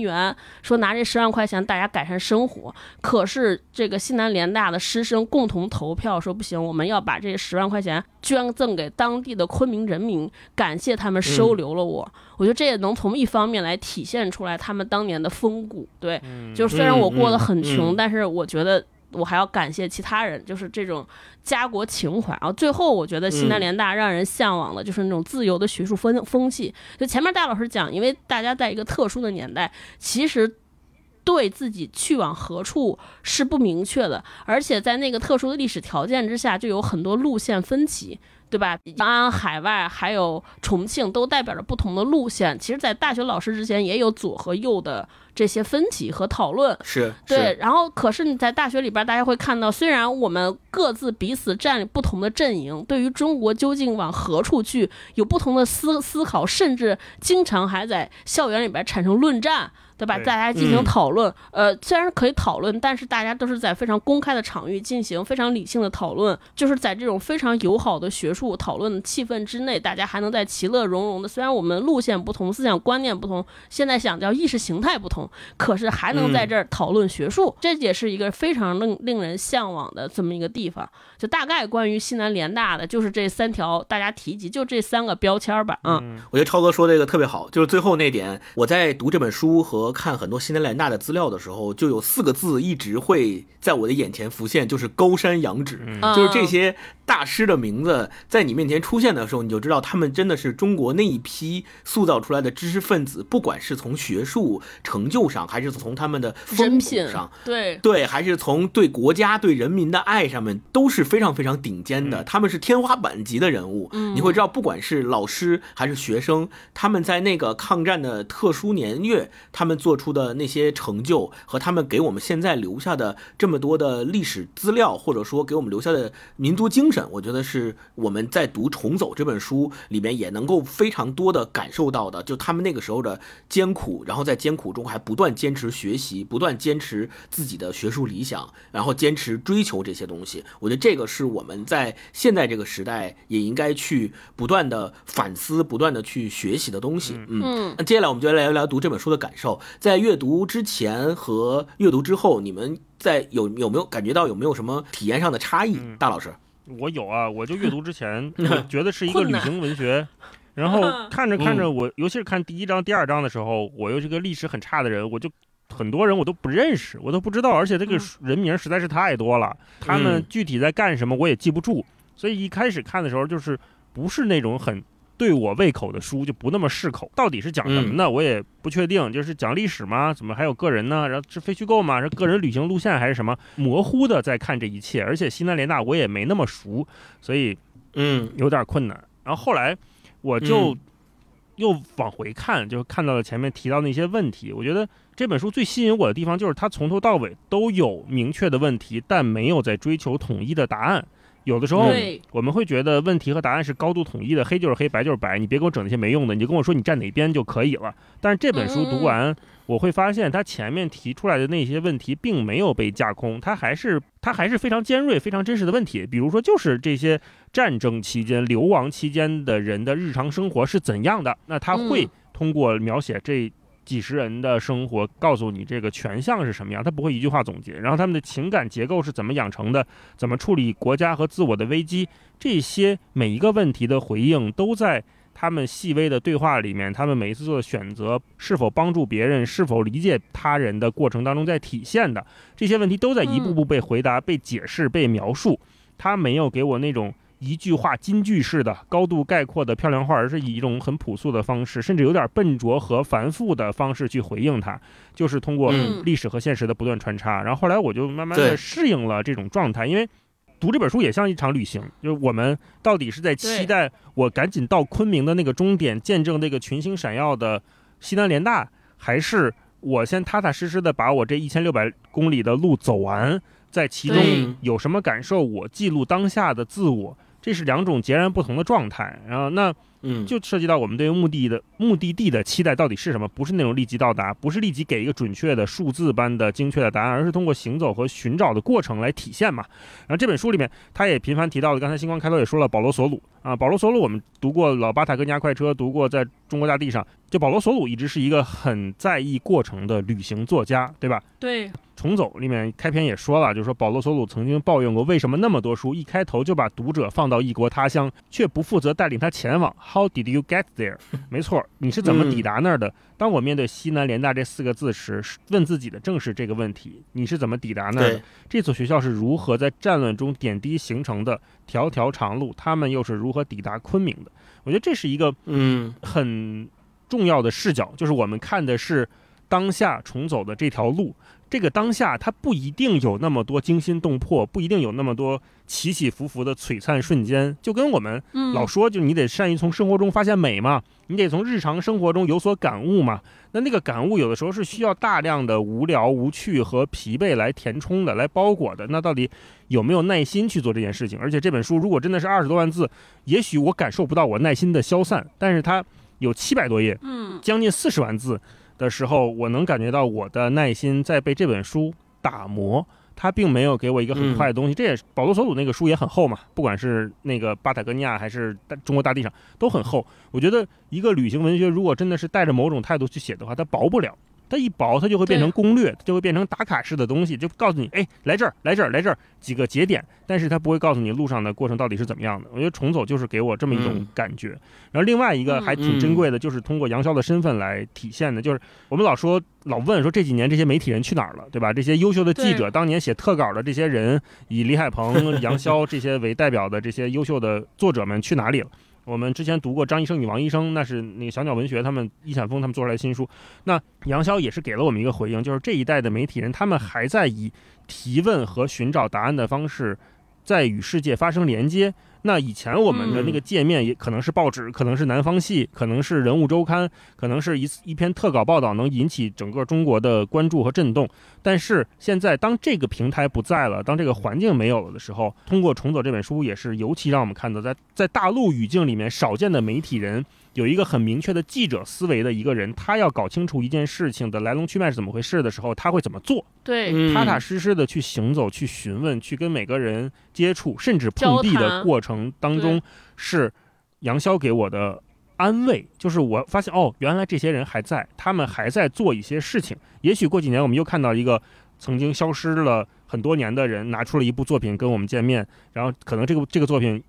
元，说拿这十万块钱大家改善生活。可是这个西南联大的师生共同投票说不行，我们要把这十万块钱捐赠给当地的昆明人民，感谢他们收留了我。我觉得这也能从一方面来体现出来他们当年的风骨。对，就是虽然我过得很穷，但是我觉得。我还要感谢其他人，就是这种家国情怀。然后最后，我觉得西南联大让人向往的就是那种自由的学术风风气。就前面戴老师讲，因为大家在一个特殊的年代，其实对自己去往何处是不明确的，而且在那个特殊的历史条件之下，就有很多路线分歧。对吧？长安、海外还有重庆都代表着不同的路线。其实，在大学老师之前，也有左和右的这些分歧和讨论。是，对，然后可是你在大学里边，大家会看到，虽然我们各自彼此占领不同的阵营，对于中国究竟往何处去，有不同的思思考，甚至经常还在校园里边产生论战。对吧？大家进行嗯讨论，呃，虽然可以讨论，但是大家都是在非常公开的场域进行非常理性的讨论，就是在这种非常友好的学术讨论的气氛之内，大家还能在其乐融融的。虽然我们路线不同，思想观念不同，现在想叫意识形态不同，可是还能在这儿讨论学术，这也是一个非常令令人向往的这么一个地方。就大概关于西南联大的，就是这三条大家提及，就这三个标签吧。嗯，我觉得超哥说这个特别好，就是最后那点，我在读这本书和和看很多西南联大的资料的时候，就有四个字一直会在我的眼前浮现，就是高山仰止。就是这些大师的名字在你面前出现的时候，你就知道他们真的是中国那一批塑造出来的知识分子，不管是从学术成就上，还是从他们的风品上，对，对，还是从对国家、对人民的爱上面，都是非常非常顶尖的。他们是天花板级的人物。嗯你会知道，不管是老师还是学生，他们在那个抗战的特殊年月，他们做出的那些成就，和他们给我们现在留下的这么多的历史资料，或者说给我们留下的民族精神，我觉得是我们在读《重走》这本书里面也能够非常多的感受到的。就他们那个时候的艰苦，然后在艰苦中还不断坚持学习，不断坚持自己的学术理想，然后坚持追求这些东西。我觉得这个是我们在现在这个时代也应该去不断的反思、不断的去学习的东西。嗯，嗯，那接下来我们就来聊一聊读这本书的感受。在阅读之前和阅读之后，你们在有有没有感觉到有没有什么体验上的差异？大老师，我有啊，我就阅读之前我 觉得是一个旅行文学，然后 看着看着我，尤其是看第一章、第二章的时候，我又是个历史很差的人，我就很多人我都不认识，我都不知道，而且这个嗯人名实在是太多了，他们嗯具体在干什么我也记不住，所以一开始看的时候就是不是那种很。对我胃口的书就不那么适口，到底是讲什么呢？我也不确定，就是讲历史吗？怎么还有个人呢？然后是非虚构吗？是个人旅行路线还是什么？模糊的在看这一切，而且西南联大我也没那么熟，所以嗯有点困难。然后后来我就嗯又往回看，就看到了前面提到那些问题。我觉得这本书最吸引我的地方就是它从头到尾都有明确的问题，但没有在追求统一的答案。有的时候，我们会觉得问题和答案是高度统一的，黑就是黑，白就是白，你别给我整那些没用的，你就跟我说你站哪边就可以了。但是这本书读完，我会发现它前面提出来的那些问题并没有被架空，它还是它还是非常尖锐、非常真实的问题。比如说，就是这些战争期间、流亡期间的人的日常生活是怎样的，那他会嗯通过描写这。几十人的生活，告诉你这个全项是什么样，他不会一句话总结。然后他们的情感结构是怎么养成的，怎么处理国家和自我的危机，这些每一个问题的回应都在他们细微的对话里面，他们每一次做的选择是否帮助别人，是否理解他人的过程当中在体现的这些问题，都在一步步被回答、被解释、被描述。他没有给我那种一句话金句式的高度概括的漂亮话，而是以一种很朴素的方式，甚至有点笨拙和繁复的方式去回应它，就是通过嗯历史和现实的不断穿插。然后后来我就慢慢对的适应了这种状态，因为。读这本书也像一场旅行，就是我们到底是在期待我赶紧到昆明的那个终点，见证那个群星闪耀的西南联大，还是我先踏踏实实的把我这一千六百公里的路走完，在其中有什么感受，我记录当下的自我，这是两种截然不同的状态。然后那嗯，就涉及到我们对于目的的目的地的期待到底是什么？不是那种立即到达，不是立即给一个准确的数字般的精确的答案，而是通过行走和寻找的过程来体现嘛。然后这本书里面，他也频繁提到了，刚才星光开头也说了，保罗索鲁啊，保罗索鲁我们读过《老巴塔哥尼亚快车》，读过在中国大地上，就保罗索鲁一直是一个很在意过程的旅行作家，对吧？对，重走里面开篇也说了，就是说保罗索鲁曾经抱怨过，为什么那么多书一开头就把读者放到异国他乡，却不负责带领他前往？How did you get there？没错，你是怎么抵达那儿的？当我面对西南联大这四个字时，问自己的正是这个问题：你是怎么抵达那儿的？，这所学校是如何在战乱中点滴形成的条条长路？他们又是如何抵达昆明的？我觉得这是一个嗯很重要的视角，就是我们看的是当下重走的这条路。这个当下，它不一定有那么多惊心动魄，不一定有那么多起起伏伏的璀璨瞬间。就跟我们嗯，老说，就你得善于从生活中发现美嘛，你得从日常生活中有所感悟嘛。那那个感悟有的时候是需要大量的无聊、无趣和疲惫来填充的，来包裹的。那到底有没有耐心去做这件事情？而且这本书如果真的是二十多万字，也许我感受不到我耐心的消散，但是它有七百多页，嗯，将近四十万字的时候，我能感觉到我的耐心在被这本书打磨。它并没有给我一个很快的东西，这也是保罗索鲁那个书也很厚嘛，不管是那个巴塔哥尼亚还是大中国大地上都很厚。我觉得一个旅行文学如果真的是带着某种态度去写的话，它薄不了。它一薄，它就会变成攻略，就会变成打卡式的东西，就告诉你，哎，来这儿，来这儿，来这儿几个节点，但是它不会告诉你路上的过程到底是怎么样的。我觉得重走就是给我这么一种嗯感觉。然后另外一个还挺珍贵的，就是通过杨潇的身份来体现的，就是我们老说老问说这几年这些媒体人去哪儿了，对吧？这些优秀的记者，当年写特稿的这些人，以李海鹏、杨潇这些为代表的这些优秀的作者们去哪里了？我们之前读过张医生与王医生，那是那个小鸟文学他们易闪峰他们做出来的新书。那杨潇也是给了我们一个回应，就是这一代的媒体人，他们还在以提问和寻找答案的方式，在与世界发生连接。那以前我们的那个界面也可能是报纸，可能是南方系，可能是人物周刊，可能是一一篇特稿报道，能引起整个中国的关注和震动。但是现在，当这个平台不在了，当这个环境没有了的时候，通过《重走》这本书，也是尤其让我们看到，在在大陆语境里面少见的媒体人。有一个很明确的记者思维的一个人，他要搞清楚一件事情的来龙去脉是怎么回事的时候，他会怎么做？对，嗯踏踏实实的去行走、去询问、去跟每个人接触，甚至碰壁的过程当中，是杨潇给我的安慰。就是我发现，哦，原来这些人还在，他们还在做一些事情。也许过几年，我们又看到一个曾经消失了很多年的人，拿出了一部作品跟我们见面，然后可能这个这个作品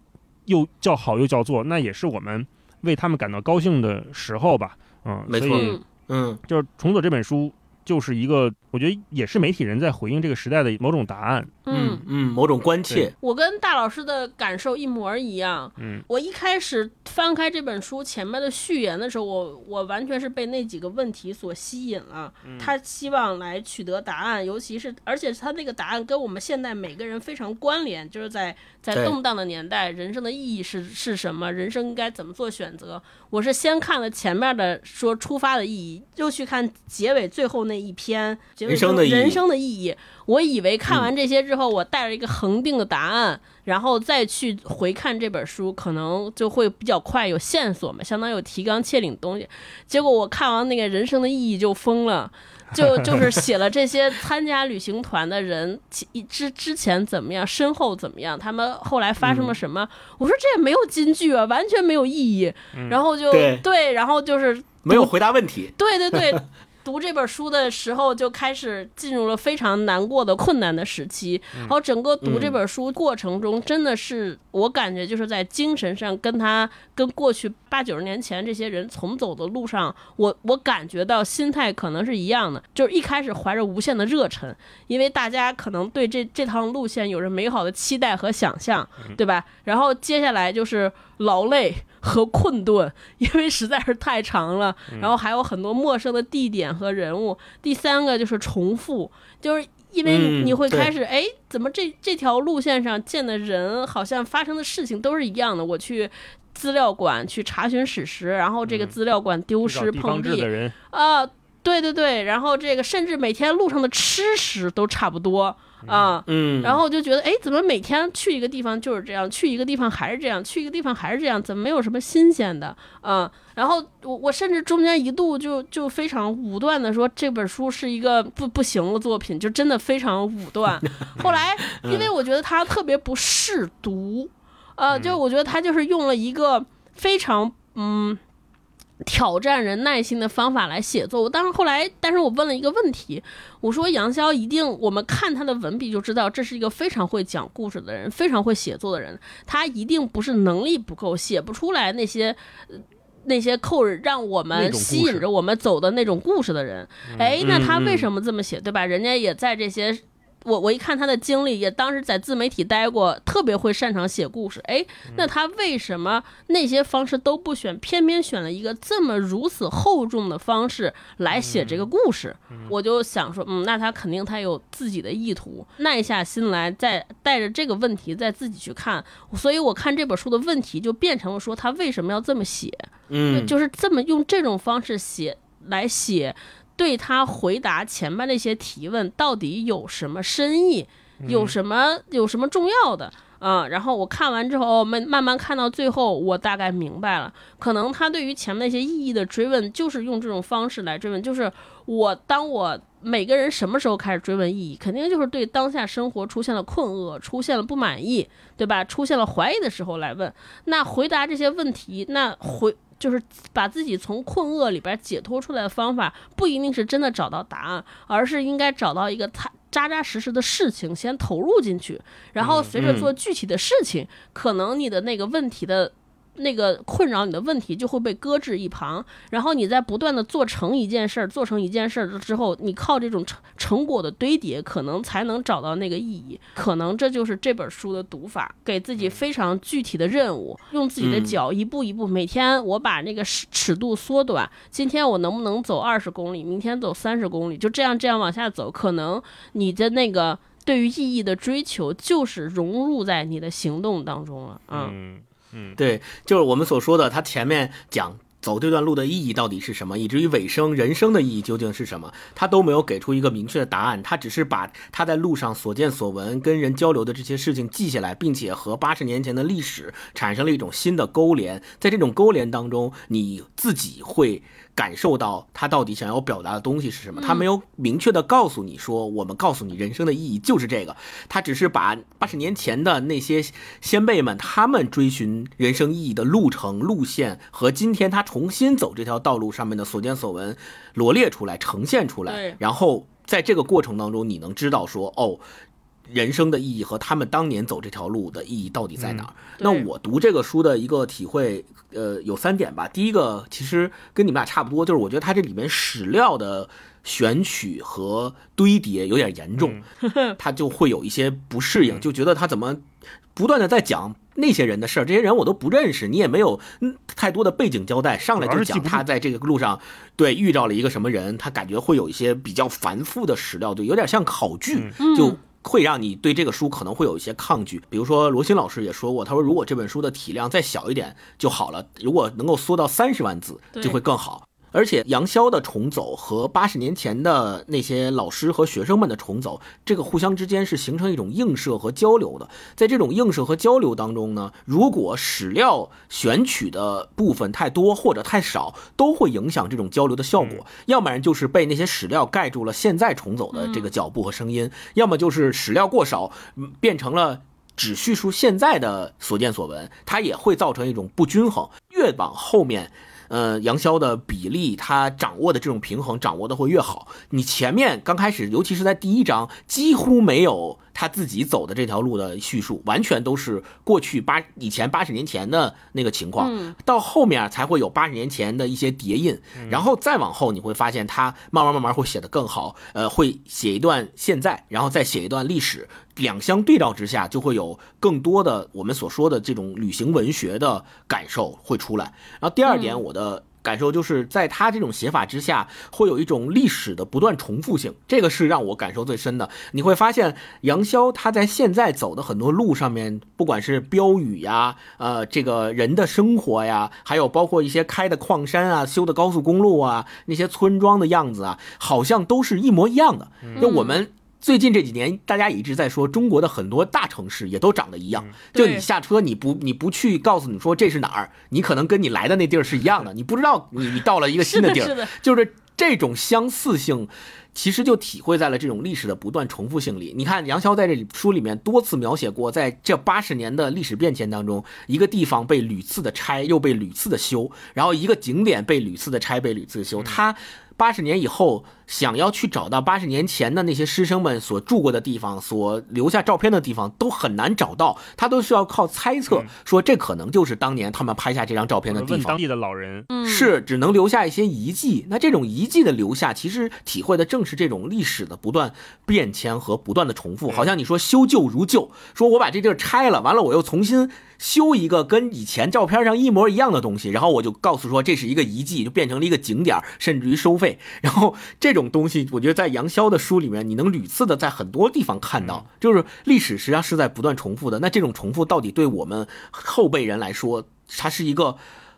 又叫好又叫座，那也是我们为他们感到高兴的时候吧。嗯，没错所以嗯，嗯就是《重走》这本书，就是一个我觉得也是媒体人在回应这个时代的某种答案。嗯，嗯，某种关切，我跟大老师的感受一模一样。嗯，我一开始翻开这本书前面的序言的时候，我我完全是被那几个问题所吸引了。他希望来取得答案，尤其是而且他那个答案跟我们现在每个人非常关联，就是在在动荡的年代，人生的意义是是什么？人生应该怎么做选择？我是先看了前面的说出发的意义，又去看结尾最后那一篇结尾人生的意义人生的意义。我以为看完这些之后，我带着一个恒定的答案，然后再去回看这本书，可能就会比较快，有线索嘛，相当于有提纲挈领的东西。结果我看完那个人生的意义就疯了。就就是写了这些参加旅行团的人其之之前怎么样，身后怎么样，他们后来发生了什么？我说这也没有金句啊，完全没有意义。然后就对然后就是没有回答问题，对对对，读这本书的时候就开始进入了非常难过的困难的时期，然后整个读这本书过程中，真的是我感觉就是在精神上跟他跟过去八九十年前这些人从走的路上，我我感觉到心态可能是一样的，就是一开始怀着无限的热忱，因为大家可能对这这趟路线有着美好的期待和想象，对吧？然后接下来就是劳累和困顿，因为实在是太长了，然后还有很多陌生的地点和人物。第三个就是重复，就是。因为嗯你会开始，哎，怎么这这条路线上见的人，好像发生的事情都是一样的？我去资料馆去查询史实，然后这个嗯资料馆丢失、碰壁啊，对对对，然后这个甚至每天路上的吃食都差不多啊。嗯，然后我就觉得，哎，怎么每天去一个地方就是这样，去一个地方还是这样，去一个地方还是这样，怎么没有什么新鲜的？啊，然后我我甚至中间一度就就非常武断的说这本书是一个不不行的作品，就真的非常武断。后来因为我觉得它特别不适读，呃，就我觉得他就是用了一个非常嗯。挑战人耐心的方法来写作。我当时后来，但是我问了一个问题，我说杨潇一定，我们看他的文笔就知道，这是一个非常会讲故事的人，非常会写作的人。他一定不是能力不够，写不出来那些。呃那些扣让我们吸引着我们走的那种故事的人，哎，那他为什么这么写，对吧？人家也在这些我我一看他的经历，也当时在自媒体待过，特别会擅长写故事。哎，那他为什么那些方式都不选，偏偏选了一个这么如此厚重的方式来写这个故事？我就想说，嗯，那他肯定他有自己的意图，耐下心来，再带着这个问题再自己去看。所以我看这本书的问题就变成了说，他为什么要这么写？嗯，就是这么用这种方式写来写，对他回答前面那些提问到底有什么深意，有什么有什么重要的？嗯，然后我看完之后，慢慢慢看到最后，我大概明白了，可能他对于前面那些意义的追问，就是用这种方式来追问，就是我当我每个人什么时候开始追问意义，肯定就是对当下生活出现了困厄，出现了不满意，对吧？出现了怀疑的时候来问。那回答这些问题，那回。就是把自己从困厄里边解脱出来的方法，不一定是真的找到答案，而是应该找到一个他扎扎实实的事情先投入进去，然后随着做具体的事情，可能你的那个问题的。那个困扰你的问题就会被搁置一旁，然后你在不断的做成一件事儿，做成一件事儿之后，你靠这种成成果的堆叠，可能才能找到那个意义。可能这就是这本书的读法，给自己非常具体的任务，用自己的脚一步一步，每天我把那个尺尺度缩短，今天我能不能走二十公里，明天走三十公里，就这样这样往下走，可能你的那个对于意义的追求，就是融入在你的行动当中了，嗯。嗯，嗯对，就是我们所说的，他前面讲走这段路的意义到底是什么，以至于尾声人生的意义究竟是什么，他都没有给出一个明确的答案。他只是把他在路上所见所闻、跟人交流的这些事情记下来，并且和八十年前的历史产生了一种新的勾连。在这种勾连当中，你自己会。感受到他到底想要表达的东西是什么？他没有明确的告诉你说，我们告诉你人生的意义就是这个。他只是把八十年前的那些先辈们他们追寻人生意义的路程路线和今天他重新走这条道路上面的所见所闻罗列出来，呈现出来。然后在这个过程当中，你能知道说，哦。人生的意义和他们当年走这条路的意义到底在哪儿？那我读这个书的一个体会，呃，有三点吧。第一个其实跟你们俩差不多，就是我觉得它这里面史料的选取和堆叠有点严重，他就会有一些不适应，就觉得他怎么不断的在讲那些人的事儿，这些人我都不认识，你也没有太多的背景交代，上来就讲他在这个路上对遇到了一个什么人，他感觉会有一些比较繁复的史料，就，有点像考据，就。会让你对这个书可能会有一些抗拒，比如说罗新老师也说过，他说如果这本书的体量再小一点就好了，如果能够缩到三十万字就会更好。而且杨逍的重走和八十年前的那些老师和学生们的重走，这个互相之间是形成一种映射和交流的。在这种映射和交流当中呢，如果史料选取的部分太多或者太少，都会影响这种交流的效果。要不然就是被那些史料盖住了现在重走的这个脚步和声音，要么就是史料过少，变成了只叙述现在的所见所闻，它也会造成一种不均衡。越往后面。呃，杨逍的比例，他掌握的这种平衡掌握的会越好。你前面刚开始，尤其是在第一章，几乎没有他自己走的这条路的叙述，完全都是过去八以前八十年前的那个情况。到后面才会有八十年前的一些叠印，然后再往后你会发现他慢慢慢慢会写得更好。呃，会写一段现在，然后再写一段历史，两相对照之下，就会有更多的我们所说的这种旅行文学的感受会出来。然后第二点，我。的感受就是在他这种写法之下，会有一种历史的不断重复性，这个是让我感受最深的。你会发现杨逍他在现在走的很多路上面，不管是标语呀，呃，这个人的生活呀，还有包括一些开的矿山啊、修的高速公路啊、那些村庄的样子啊，好像都是一模一样的。就我们。最近这几年，大家一直在说中国的很多大城市也都长得一样。就你下车，你不你不去告诉你说这是哪儿，你可能跟你来的那地儿是一样的，你不知道你你到了一个新的地儿。就是这种相似性，其实就体会在了这种历史的不断重复性里。你看杨潇在这里书里面多次描写过，在这八十年的历史变迁当中，一个地方被屡次的拆，又被屡次的修，然后一个景点被屡次的拆，被屡次的修，他。八十年以后，想要去找到八十年前的那些师生们所住过的地方，所留下照片的地方，都很难找到。他都需要靠猜测，说这可能就是当年他们拍下这张照片的地方。当地的老人是只能留下一些遗迹。那这种遗迹的留下，其实体会的正是这种历史的不断变迁和不断的重复。好像你说修旧如旧，说我把这地儿拆了，完了我又重新。修一个跟以前照片上一模一样的东西，然后我就告诉说这是一个遗迹，就变成了一个景点，甚至于收费。然后这种东西，我觉得在杨潇的书里面，你能屡次的在很多地方看到，就是历史实际上是在不断重复的。那这种重复到底对我们后辈人来说，它是一个？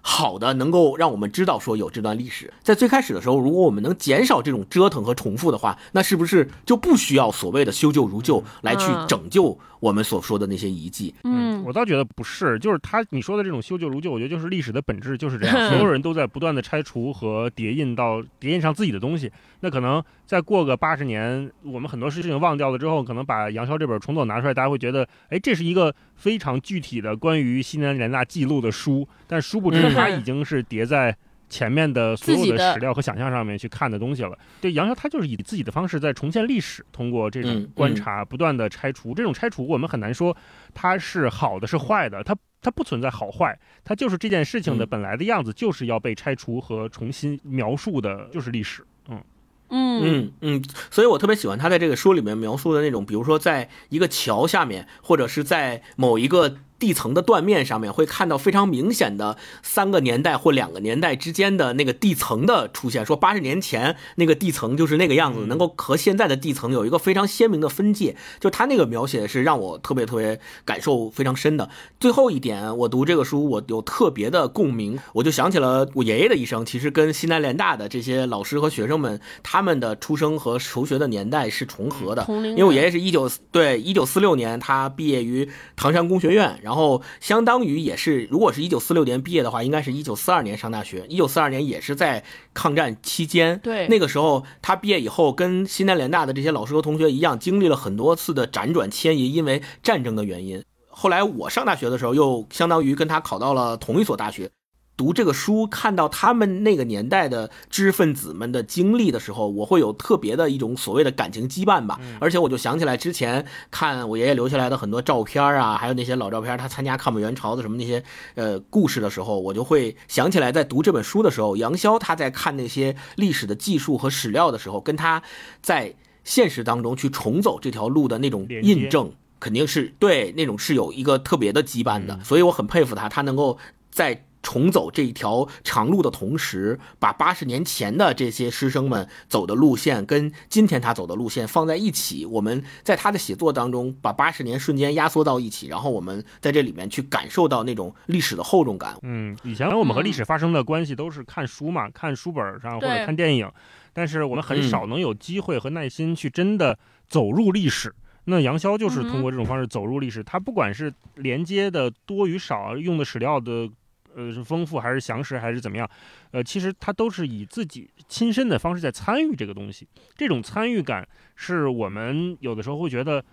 好的，能够让我们知道说有这段历史。在最开始的时候，如果我们能减少这种折腾和重复的话，那是不是就不需要所谓的修旧如旧来去拯救我们所说的那些遗迹？嗯，我倒觉得不是，就是他你说的这种修旧如旧，我觉得就是历史的本质就是这样，所有人都在不断的拆除和叠印到叠印上自己的东西。那可能再过个八十年，我们很多事情忘掉了之后，可能把杨逍这本重走拿出来，大家会觉得，哎，这是一个非常具体的关于西南联大记录的书。但殊不知，它已经是叠在前面的所有的的史料和想象上面去看的东西了。对，杨逍他就是以自己的方式在重现历史，通过这种嗯观察不断的拆除。这种拆除我们很难说它是好的是坏的，它它不存在好坏，它就是这件事情的嗯本来的样子，就是要被拆除和重新描述的，就是历史。嗯，嗯嗯嗯，所以我特别喜欢他在这个书里面描述的那种，比如说在一个桥下面，或者是在某一个地层的断面上面，会看到非常明显的三个年代或两个年代之间的那个地层的出现。说八十年前那个地层就是那个样子，嗯能够和现在的地层有一个非常鲜明的分界。就他那个描写是让我特别特别感受非常深的。最后一点，我读这个书，我有特别的共鸣，我就想起了我爷爷的一生，其实跟西南联大的这些老师和学生们，他们的出生和求学的年代是重合的。因为我爷爷是一九对一九四六年，他毕业于唐山工学院，然后相当于也是，如果是一九四六年毕业的话，应该是一九四二年上大学。一九四二年也是在抗战期间，对那个时候他毕业以后，跟西南联大的这些老师和同学一样，经历了很多次的辗转迁移，因为战争的原因。后来我上大学的时候，又相当于跟他考到了同一所大学。读这个书，看到他们那个年代的知识分子们的经历的时候，我会有特别的一种所谓的感情羁绊吧。而且我就想起来之前看我爷爷留下来的很多照片啊，还有那些老照片，他参加抗美援朝的什么那些呃故事的时候，我就会想起来，在读这本书的时候，杨潇他在看那些历史的记述和史料的时候，跟他在现实当中去重走这条路的那种印证。肯定是对那种是有一个特别的羁绊的，嗯所以我很佩服他，他能够在重走这一条长路的同时，把八十年前的这些师生们走的路线跟今天他走的路线放在一起。我们在他的写作当中，把八十年瞬间压缩到一起，然后我们在这里面去感受到那种历史的厚重感。嗯，以前我们和历嗯史发生的关系都是看书嘛，看书本上或者看电影，但是我们很嗯少能有机会和耐心去真的走入历史。那杨潇就是通过这种方式走入历史，他不管是连接的多与少，用的史料的呃是丰富还是详实还是怎么样，呃，其实他都是以自己亲身的方式在参与这个东西。这种参与感是我们有的时候会觉得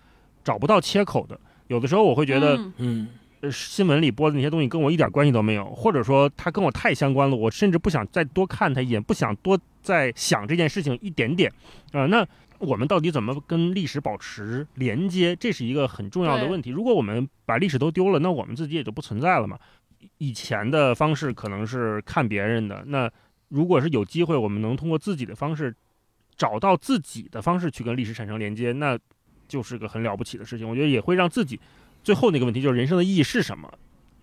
找不到切口的，有的时候我会觉得。嗯嗯呃新闻里播的那些东西跟我一点关系都没有，或者说它跟我太相关了，我甚至不想再多看它一眼，不想多再想这件事情一点点。呃，那我们到底怎么跟历史保持连接？这是一个很重要的问题。如果我们把历史都丢了，那我们自己也就不存在了嘛。以前的方式可能是看别人的，那如果是有机会，我们能通过自己的方式找到自己的方式去跟历史产生连接，那就是个很了不起的事情。我觉得也会让自己最后那个问题就是人生的意义是什么，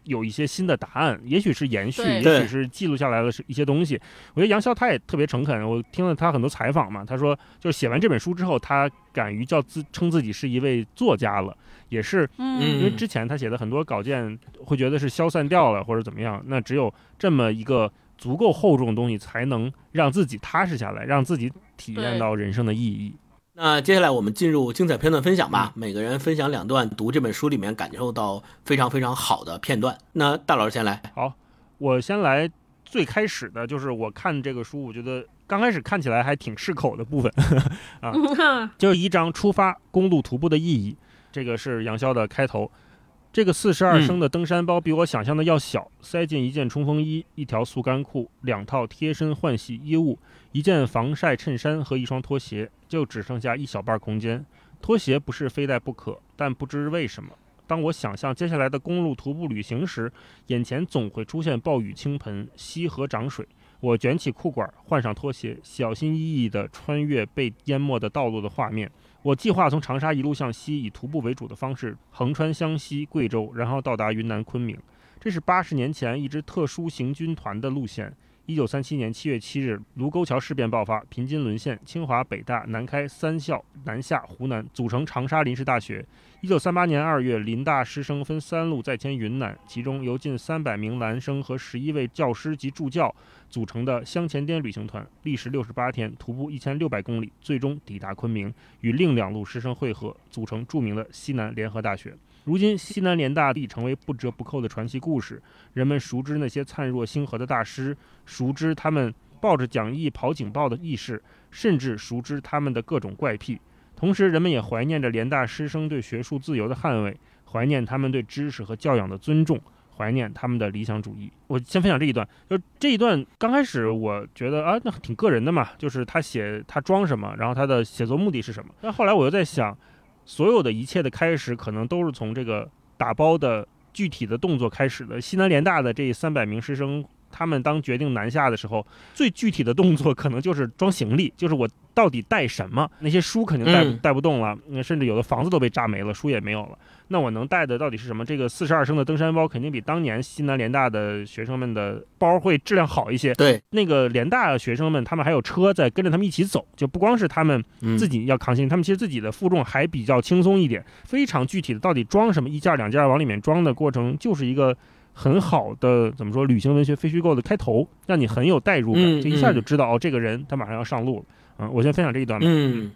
有一些新的答案，也许是延续，也许是记录下来的是一些东西。我觉得杨潇他也特别诚恳，我听了他很多采访嘛，他说就是写完这本书之后，他敢于叫自称自己是一位作家了，也是嗯因为之前他写的很多稿件会觉得是消散掉了或者怎么样，那只有这么一个足够厚重的东西，才能让自己踏实下来，让自己体验到人生的意义。那接下来我们进入精彩片段分享吧，每个人分享两段读这本书里面感受到非常非常好的片段。那大老师先来。好我先来最开始的就是我看这个书，我觉得刚开始看起来还挺适口的部分，啊 就是一章出发公路徒步的意义，这个是杨逍的开头。这个四十二升的登山包比我想象的要小，塞进一件冲锋衣、一条速干裤、两套贴身换洗衣物、一件防晒衬衫和一双拖鞋，就只剩下一小半空间。拖鞋不是非带不可，但不知为什么，当我想象接下来的公路徒步旅行时，眼前总会出现暴雨倾盆、溪河涨水。我卷起裤管，换上拖鞋，小心翼翼地穿越被淹没的道路的画面。我计划从长沙一路向西，以徒步为主的方式横穿湘西、贵州，然后到达云南昆明。这是八十年前一支特殊行军团的路线。一九三七年七月七日，卢沟桥事变爆发，平津沦陷，清华、北大、南开三校南下湖南，组成长沙临时大学。一九三八年二月，林大师生分三路再迁云南，其中由近三百名男生和十一位教师及助教组成的湘前滇旅行团，历时六十八天，徒步一千六百公里，最终抵达昆明，与另两路师生会合，组成著名的西南联合大学。如今，西南联大已成为不折不扣的传奇故事。人们熟知那些灿若星河的大师，熟知他们抱着讲义跑警报的义士，甚至熟知他们的各种怪癖。同时，人们也怀念着联大师生对学术自由的捍卫，怀念他们对知识和教养的尊重，怀念他们的理想主义。我先分享这一段，就这一段刚开始我觉得啊，那挺个人的嘛，就是他写他装什么，然后他的写作目的是什么。但后来我又在想，所有的一切的开始可能都是从这个打包的具体的动作开始的。西南联大的这三百名师生。他们当决定南下的时候，最具体的动作可能就是装行李，就是我到底带什么？那些书肯定带带不动了，甚至有的房子都被炸没了，书也没有了。那我能带的到底是什么？这个四十二升的登山包肯定比当年西南联大的学生们的包会质量好一些。对，那个联大学生们，他们还有车在跟着他们一起走，就不光是他们自己要扛行李，他们其实自己的负重还比较轻松一点。非常具体的，到底装什么？一件两件往里面装的过程，就是一个。很好的，怎么说？旅行文学非虚构的开头，让你很有代入感，就一下就知道哦，这个人他马上要上路了。嗯，我先分享这一段吧。嗯，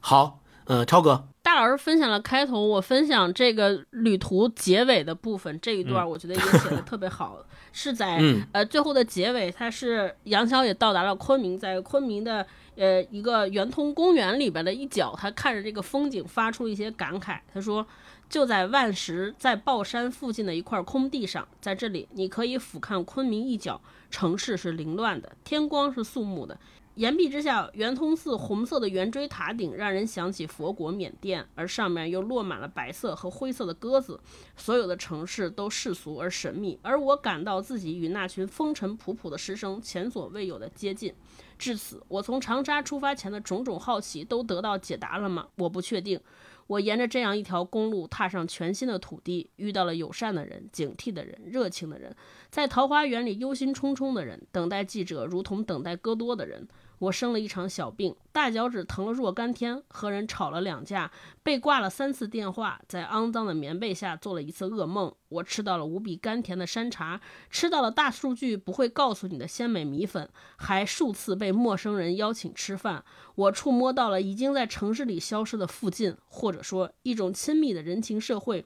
好，呃，超哥，大老师分享了开头，我分享这个旅途结尾的部分。这一段我觉得也写的特别好，是在 呃最后的结尾，他是杨逍也到达了昆明，在昆明的呃一个圆通公园里边的一角，他看着这个风景，发出一些感慨。他说。就在万石在豹山附近的一块空地上，在这里你可以俯瞰昆明一角，城市是凌乱的，天光是肃穆的。岩壁之下，圆通寺红色的圆锥塔顶让人想起佛国缅甸，而上面又落满了白色和灰色的鸽子。所有的城市都世俗而神秘，而我感到自己与那群风尘仆仆的师生前所未有的接近。至此，我从长沙出发前的种种好奇都得到解答了吗？我不确定。我沿着这样一条公路，踏上全新的土地，遇到了友善的人、警惕的人、热情的人，在桃花源里忧心忡忡的人，等待记者如同等待戈多的人。我生了一场小病，大脚趾疼了若干天，和人吵了两架，被挂了三次电话，在肮脏的棉被下做了一次噩梦。我吃到了无比甘甜的山茶，吃到了大数据不会告诉你的鲜美米粉，还数次被陌生人邀请吃饭。我触摸到了已经在城市里消失的附近，或者说一种亲密的人情社会。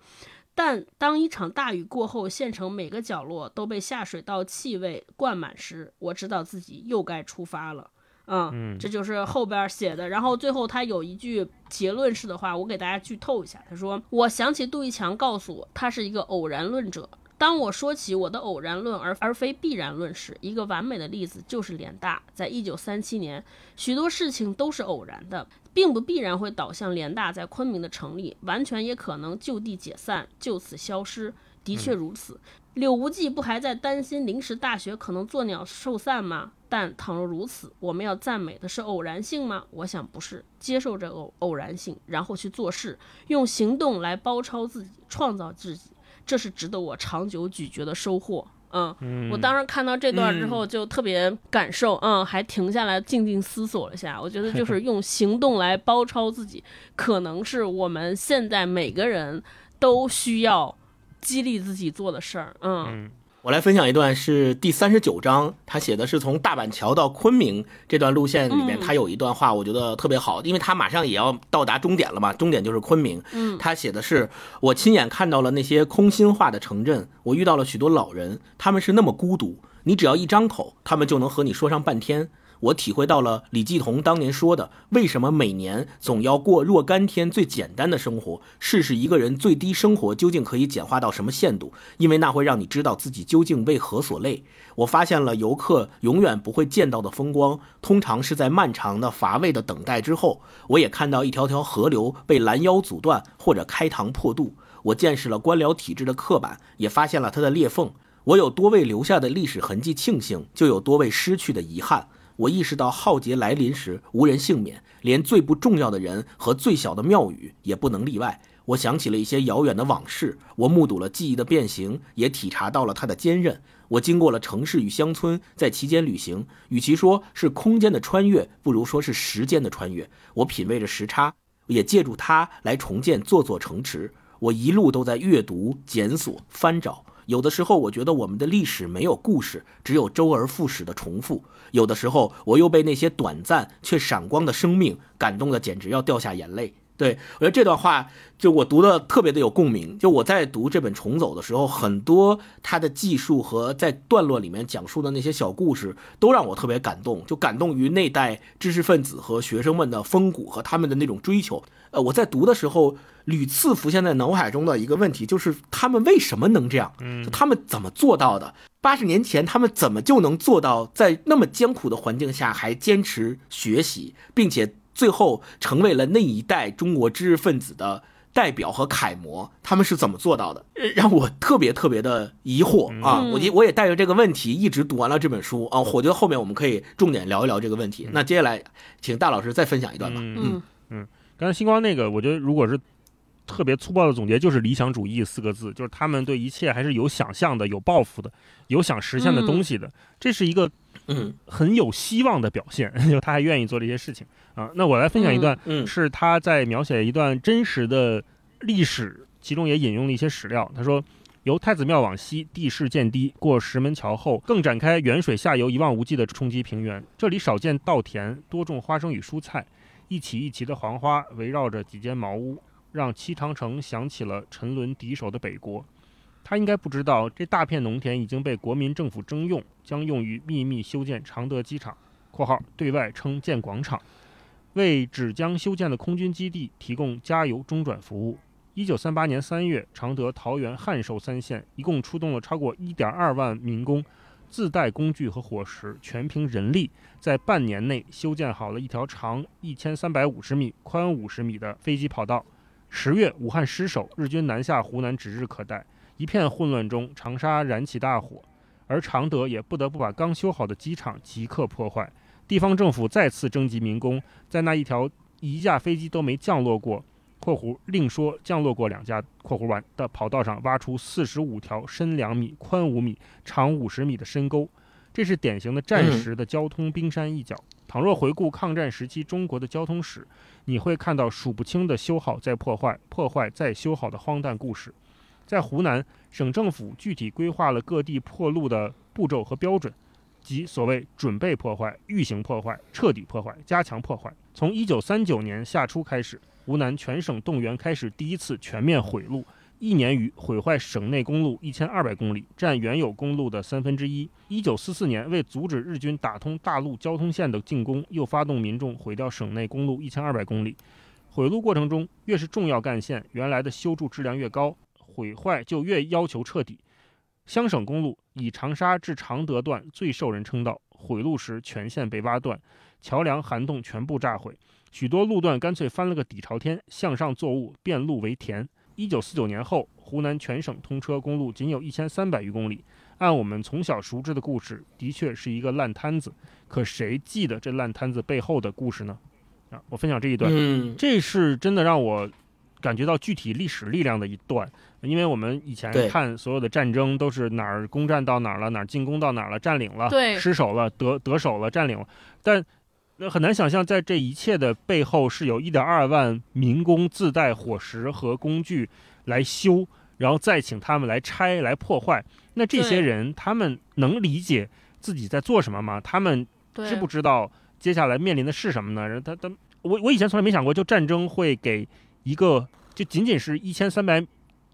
但当一场大雨过后，县城每个角落都被下水道气味灌满时，我知道自己又该出发了。嗯，这就是后边写的。然后最后他有一句结论式的话，我给大家剧透一下。他说：“我想起杜一强告诉我，他是一个偶然论者。当我说起我的偶然论而而非必然论时，一个完美的例子就是联大。在一九三七年，许多事情都是偶然的，并不必然会导向联大在昆明的成立，完全也可能就地解散，就此消失。的确如此。柳无忌不还在担心临时大学可能作鸟兽散吗？”但倘若如此，我们要赞美的是偶然性吗？我想不是，接受这偶偶然性，然后去做事，用行动来包抄自己，创造自己，这是值得我长久咀嚼的收获。嗯，我当时看到这段之后就特别感受，嗯，还停下来静静思索了一下。我觉得就 是用行动来包抄自己，可能是我们现在每个人都需要激励自己做的事儿。嗯。我来分享一段，是第三十九章，他写的是从大板桥到昆明这段路线里面，他有一段话，我觉得特别好，因为他马上也要到达终点了嘛，终点就是昆明。嗯，他写的是我亲眼看到了那些空心化的城镇，我遇到了许多老人，他们是那么孤独，你只要一张口，他们就能和你说上半天。我体会到了李继同当年说的：“为什么每年总要过若干天最简单的生活？试试一个人最低生活究竟可以简化到什么限度？因为那会让你知道自己究竟为何所累。”我发现了游客永远不会见到的风光，通常是在漫长的乏味的等待之后。我也看到一条条河流被拦腰阻断或者开膛破肚。我见识了官僚体制的刻板，也发现了它的裂缝。我有多为留下的历史痕迹庆幸，就有多为失去的遗憾。我意识到浩劫来临时无人幸免，连最不重要的人和最小的庙宇也不能例外。我想起了一些遥远的往事，我目睹了记忆的变形，也体察到了它的坚韧。我经过了城市与乡村，在其间旅行，与其说是空间的穿越，不如说是时间的穿越。我品味着时差，也借助它来重建座座城池。我一路都在阅读、检索、翻找。有的时候，我觉得我们的历史没有故事，只有周而复始的重复；有的时候，我又被那些短暂却闪光的生命感动的简直要掉下眼泪。对我觉得这段话就我读的特别的有共鸣。就我在读这本《重走》的时候，很多他的技术和在段落里面讲述的那些小故事，都让我特别感动，就感动于那代知识分子和学生们的风骨和他们的那种追求。呃，我在读的时候屡次浮现在脑海中的一个问题，就是他们为什么能这样？就他们怎么做到的？八十年前他们怎么就能做到在那么艰苦的环境下还坚持学习，并且最后成为了那一代中国知识分子的代表和楷模？他们是怎么做到的？呃让我特别特别的疑惑啊！嗯我也我也带着这个问题一直读完了这本书啊！我觉得后面我们可以重点聊一聊这个问题。那接下来请大老师再分享一段吧。嗯，嗯刚才星光那个，我觉得如果是特别粗暴的总结，就是理想主义四个字，就是他们对一切还是有想象的、有抱负的、有想实现的东西的，这是一个嗯很有希望的表现，就他还愿意做这些事情啊。那我来分享一段，嗯是他在描写一段真实的历史，其中也引用了一些史料。他说。由太子庙往西，地势渐低，过石门桥后，更展开远水下游一望无际的冲击平原。这里少见稻田，多种花生与蔬菜，一起一齐的黄花围绕着几间茅屋，让七长城想起了沉沦敌手的北国。他应该不知道，这大片农田已经被国民政府征用，将用于秘密修建常德机场（括号对外称建广场），为只将修建的空军基地提供加油中转服务。一九三八年三月，常德、桃园、汉寿三县一共出动了超过一点二万民工，自带工具和伙食，全凭人力，在半年内修建好了一条长一千三百五十米、宽五十米的飞机跑道。十月，武汉失守，日军南下湖南指日可待。一片混乱中，长沙燃起大火，而常德也不得不把刚修好的机场即刻破坏。地方政府再次征集民工，在那一条一架飞机都没降落过（括弧另说降落过两架括弧完）的跑道上挖出四十五条深两米、宽五米、长五十米的深沟，这是典型的战时的交通冰山一角。倘若回顾抗战时期中国的交通史，你会看到数不清的修好再破坏、破坏再修好的荒诞故事。在湖南，省政府具体规划了各地破路的步骤和标准，即所谓准备破坏、预行破坏、彻底破坏、加强破坏。从一九三九年夏初开始，湖南全省动员开始第一次全面毁路，一年余毁坏省内公路一千二百公里，占原有公路的三分之一。一九四四年，为阻止日军打通大陆交通线的进攻，又发动民众毁掉省内公路一千二百公里。毁路过程中，越是重要干线，原来的修筑质量越高，毁坏就越要求彻底。湘省公路以长沙至常德段最受人称道，毁路时全线被挖断，桥梁涵洞全部炸毁，许多路段干脆翻了个底朝天，向上作物，变路为田。一九四九年后，湖南全省通车公路仅有一千三百余公里。按我们从小熟知的故事，的确是一个烂摊子。可谁记得这烂摊子背后的故事呢？啊，我分享这一段，嗯这是真的让我感觉到具体历史力量的一段，因为我们以前看所有的战争都是哪儿攻占到哪儿了，哪儿进攻到哪儿了，占领了，对失守了，得得手了，占领了，但。呃很难想象，在这一切的背后是有一点二万民工自带伙食和工具来修，然后再请他们来拆、来破坏。那这些人，他们能理解自己在做什么吗？他们，知不知道接下来面临的是什么呢？然后他他我我以前从来没想过，就战争会给一个就仅仅是一千三百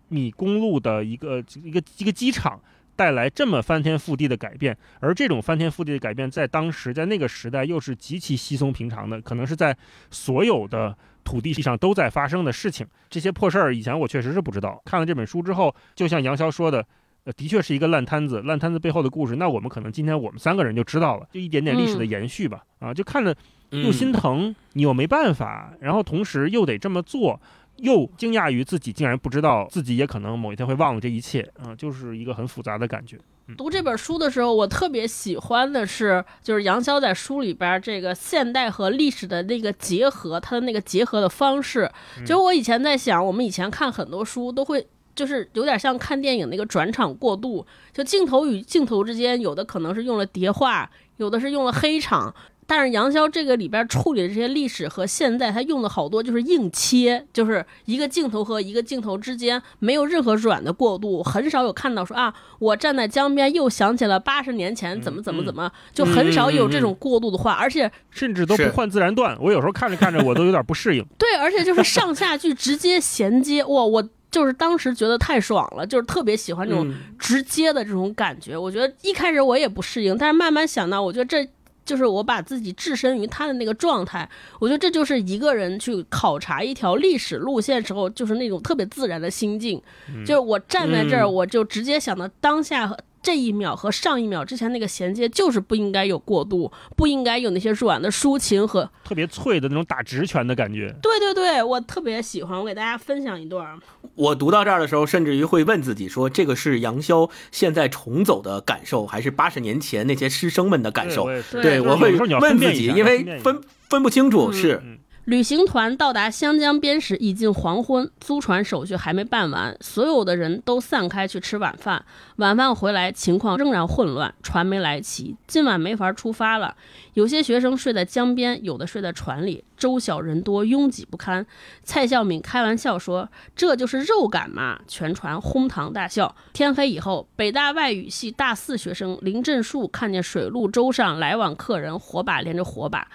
米公路的一个一个一个机场带来这么翻天覆地的改变，而这种翻天覆地的改变，在当时在那个时代又是极其稀松平常的，可能是在所有的。土地上都在发生的事情，这些破事儿以前我确实是不知道。看了这本书之后，就像杨潇说的，呃，的确是一个烂摊子，烂摊子背后的故事，那我们可能今天我们三个人就知道了，就一点点历史的嗯延续吧。啊，就看着嗯又心疼，你又没办法，然后同时又得这么做，又惊讶于自己竟然不知道自己也可能某一天会忘了这一切，啊，就是一个很复杂的感觉。读这本书的时候，我特别喜欢的是，就是杨潇在书里边这个现代和历史的那个结合，它的那个结合的方式。就我以前在想，我们以前看很多书都会。就是有点像看电影那个转场过渡，就镜头与镜头之间，有的可能是用了叠画，有的是用了黑场，但是杨逍这个里边处理的这些历史和现在，他用的好多就是硬切，就是一个镜头和一个镜头之间没有任何软的过渡，很少有看到说啊，我站在江边又想起了八十年前怎么怎么怎么，就很少有这种过渡的话，而且甚至都不换自然段。我有时候看着看着，我都有点不适应。对，而且就是上下句直接衔接，哇，我就是当时觉得太爽了，就是特别喜欢这种嗯直接的这种感觉。我觉得一开始我也不适应，但是慢慢想到，我觉得这就是我把自己置身于他的那个状态。我觉得这就是一个人去考察一条历史路线时候，就是那种特别自然的心境。就是我站在这儿，嗯我就直接想到当下和。这一秒和上一秒之前那个衔接就是不应该有过渡，不应该有那些软的抒情和特别脆的那种打直拳的感觉。对对对，我特别喜欢，我给大家分享一段。我读到这儿的时候，甚至于会问自己说，这个是杨潇现在重走的感受，还是八十年前那些师生们的感受？对我对对，我会问自己，因为分分分不清楚嗯是旅行团到达湘江边时已近黄昏，租船手续还没办完，所有的人都散开去吃晚饭。晚饭回来，情况仍然混乱，船没来齐，今晚没法出发了。有些学生睡在江边，有的睡在船里，舟小人多，拥挤不堪。蔡孝敏开玩笑说：“这就是肉感嘛！”全船哄堂大笑。天黑以后，北大外语系大四学生林振树看见水陆舟上来往客人，火把连着火把。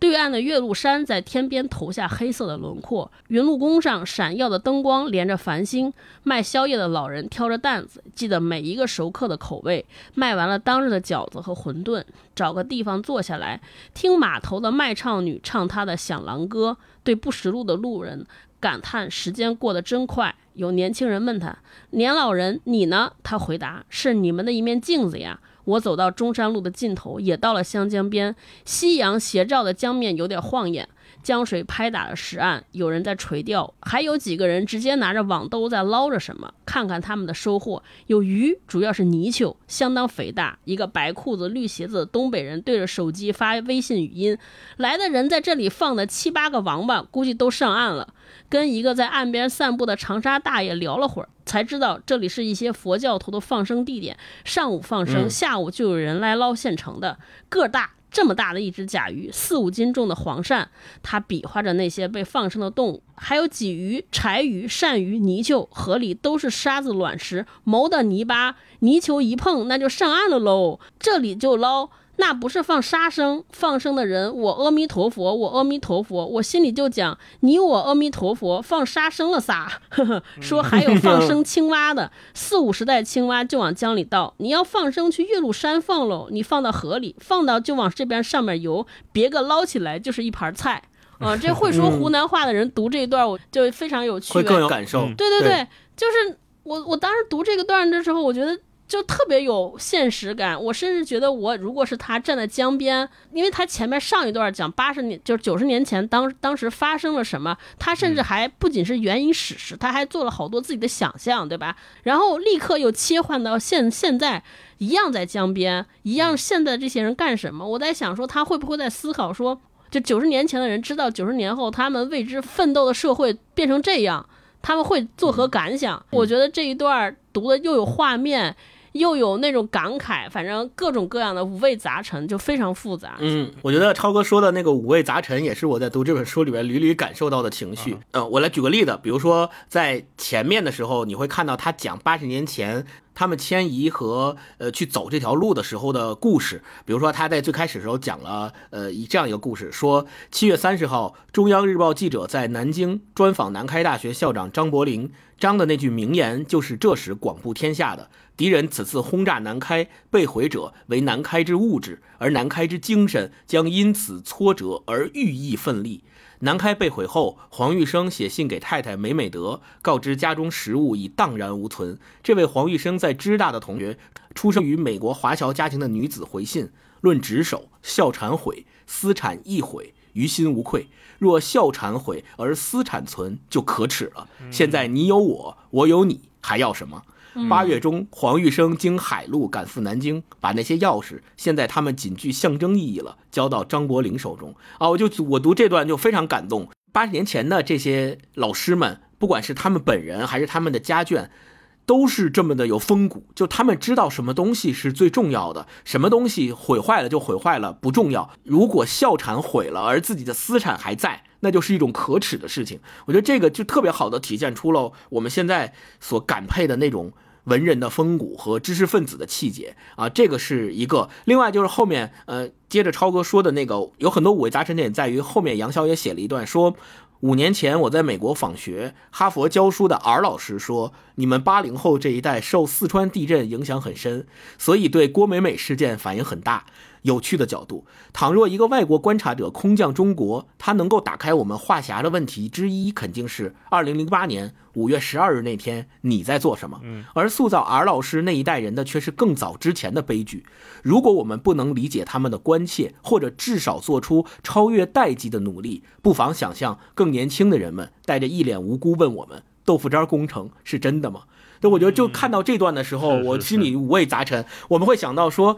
对岸的岳麓山在天边投下黑色的轮廓，云麓宫上闪耀的灯光连着繁星。卖宵夜的老人挑着担子，记得每一个熟客的口味。卖完了当日的饺子和馄饨，找个地方坐下来，听码头的卖唱女唱她的响郎歌，对不识路的路人感叹时间过得真快。有年轻人问他：“年老人，你呢？”他回答：“是你们的一面镜子呀。”我走到中山路的尽头，也到了湘江边，夕阳斜照的江面有点晃眼，江水拍打着石岸，有人在垂钓，还有几个人直接拿着网兜在捞着什么。看看他们的收获，有鱼，主要是泥鳅，相当肥大。一个白裤子绿鞋子的东北人对着手机发微信语音，来的人在这里放的七八个王八，估计都上岸了。跟一个在岸边散步的长沙大爷聊了会儿，才知道这里是一些佛教徒的放生地点。上午放生，嗯下午就有人来捞现成的，个儿大。这么大的一只甲鱼，四五斤重的黄鳝，他比划着那些被放生的动物，还有鲫鱼、柴鱼、鳝鱼、泥鳅，河里都是沙子、卵石、毛的泥巴，泥鳅一碰那就上岸了喽。这里就捞，那不是放杀生，放生的人，我阿弥陀佛，我阿弥陀佛，我心里就讲，你我阿弥陀佛，放杀生了仨，呵 呵，说还有放生青蛙的，四五十袋青蛙就往江里倒，你要放生去岳麓山放喽，你放到河里，放到就往这边上面游，别个捞起来就是一盘菜。啊，这会说湖南话的人读这一段，我就非常有趣味，会更有感受。对对对，就是我我当时读这个段的时候，我觉得就特别有现实感。我甚至觉得，我如果是他站在江边，因为他前面上一段讲八十年，就是九十年前当当时发生了什么，他甚至还不仅是援引史实，他还做了好多自己的想象，对吧？然后立刻又切换到现现在。一样在江边，一样现在这些人干什么？我在想说，他会不会在思考说，就九十年前的人知道九十年后他们为之奋斗的社会变成这样，他们会作何感想？我觉得这一段读的又有画面，又有那种感慨，反正各种各样的五味杂陈，就非常复杂。嗯，我觉得超哥说的那个五味杂陈，也是我在读这本书里边屡屡感受到的情绪。呃，我来举个例子，比如说在前面的时候，你会看到他讲八十年前他们迁移和呃去走这条路的时候的故事。比如说他在最开始的时候讲了呃一这样一个故事，说七月三十号，中央日报记者在南京专访南开大学校长张伯苓，张的那句名言就是这时广布天下的。敌人此次轰炸南开，被毁者为南开之物质，而南开之精神将因此挫折而愈益奋力。南开被毁后，黄玉生写信给太太梅美德，告知家中食物已荡然无存。这位黄玉生在知大的同学，出生于美国华侨家庭的女子回信，论职守，校产毁，私产亦毁，于心无愧。若校产毁而私产存，就可耻了。现在你有我，我有你，还要什么？八月中，黄玉生经海路赶赴南京，把那些钥匙，现在他们仅具象征意义了，交到张伯苓手中。啊，我就我读这段就非常感动。八十年前的这些老师们，不管是他们本人还是他们的家眷，都是这么的有风骨，就他们知道什么东西是最重要的，什么东西毁坏了就毁坏了，不重要。如果校产毁了，而自己的私产还在，那就是一种可耻的事情。我觉得这个就特别好的体现出了我们现在所感佩的那种文人的风骨和知识分子的气节啊，这个是一个。另外就是后面，呃，接着超哥说的那个，有很多五味杂陈点在于后面杨潇也写了一段说。五年前我在美国访学，哈佛教书的 R 老师说：“你们八零后这一代受四川地震影响很深，所以对郭美美事件反应很大。”有趣的角度，倘若一个外国观察者空降中国，他能够打开我们话匣的问题之一，肯定是二零零八年五月十二日那天你在做什么。而塑造 R 老师那一代人的，却是更早之前的悲剧。如果我们不能理解他们的关切，或者至少做出超越代际的努力，不妨想象更年轻的人们带着一脸无辜问我们：“豆腐渣工程是真的吗？”对，我觉得就看到这段的时候，我心里五味杂陈。我们会想到说。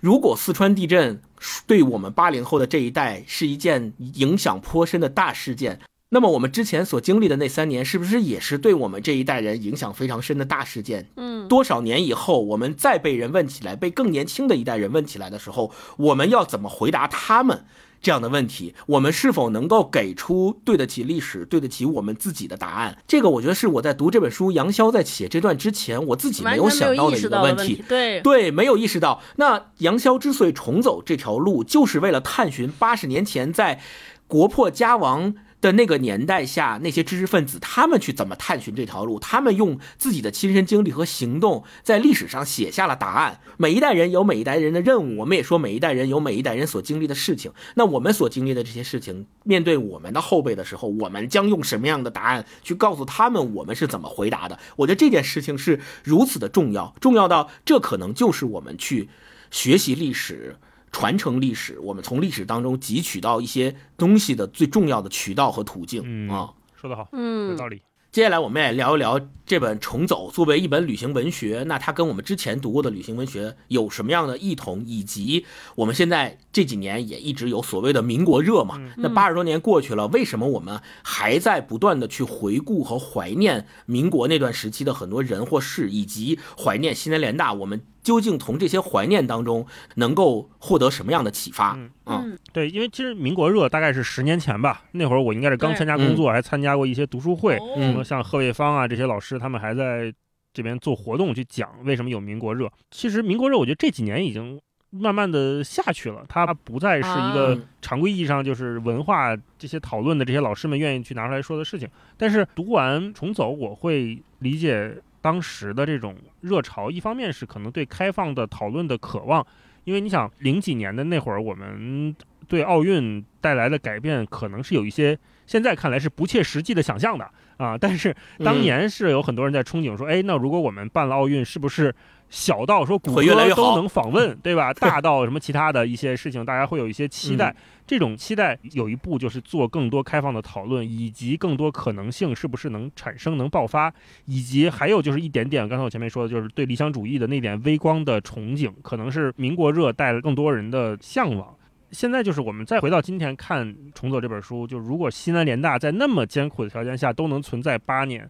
如果四川地震对我们八零后的这一代是一件影响颇深的大事件，那么我们之前所经历的那三年，是不是也是对我们这一代人影响非常深的大事件？嗯，多少年以后，我们再被人问起来，被更年轻的一代人问起来的时候，我们要怎么回答他们？这样的问题，我们是否能够给出对得起历史、对得起我们自己的答案？这个我觉得是我在读这本书，杨潇在写这段之前，我自己没有想到的一个问题。对对，没有意识到。那杨潇之所以重走这条路，就是为了探寻八十年前在国破家亡。的那个年代下，那些知识分子他们去怎么探寻这条路？他们用自己的亲身经历和行动，在历史上写下了答案。每一代人有每一代人的任务，我们也说每一代人有每一代人所经历的事情。那我们所经历的这些事情，面对我们的后辈的时候，我们将用什么样的答案去告诉他们我们是怎么回答的？我觉得这件事情是如此的重要，重要到这可能就是我们去学习历史。传承历史，我们从历史当中汲取到一些东西的最重要的渠道和途径啊，说得好，嗯，有道理。接下来我们也聊一聊这本《重走》作为一本旅行文学，那它跟我们之前读过的旅行文学有什么样的异同？以及我们现在这几年也一直有所谓的民国热嘛？那八十多年过去了，为什么我们还在不断的去回顾和怀念民国那段时期的很多人或事，以及怀念西南联大？我们究竟从这些怀念当中能够获得什么样的启发？嗯，对，因为其实民国热大概是十年前吧，那会儿我应该是刚参加工作，还参加过一些读书会，什么像贺卫方啊这些老师，他们还在这边做活动去讲为什么有民国热。其实民国热，我觉得这几年已经慢慢的下去了，它不再是一个常规意义上就是文化这些讨论的这些老师们愿意去拿出来说的事情。但是读完重走，我会理解。当时的这种热潮，一方面是可能对开放的讨论的渴望，因为你想零几年的那会儿，我们对奥运带来的改变，可能是有一些现在看来是不切实际的想象的啊。但是当年是有很多人在憧憬说，哎，那如果我们办了奥运，是不是？小到说谷歌都能访问，对吧？大到什么其他的一些事情，大家会有一些期待。这种期待有一步就是做更多开放的讨论，以及更多可能性是不是能产生、能爆发，以及还有就是一点点，刚才我前面说的就是对理想主义的那点微光的憧憬，可能是民国热带了更多人的向往。现在就是我们再回到今天看《重走》这本书，就如果西南联大在那么艰苦的条件下都能存在八年。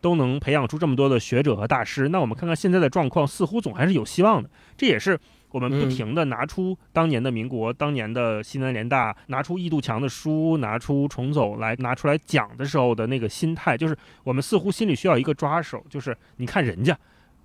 都能培养出这么多的学者和大师，那我们看看现在的状况，似乎总还是有希望的。这也是我们不停的拿出当年的民国、当年的西南联大，拿出易度强的书，拿出重走来拿出来讲的时候的那个心态，就是我们似乎心里需要一个抓手，就是你看人家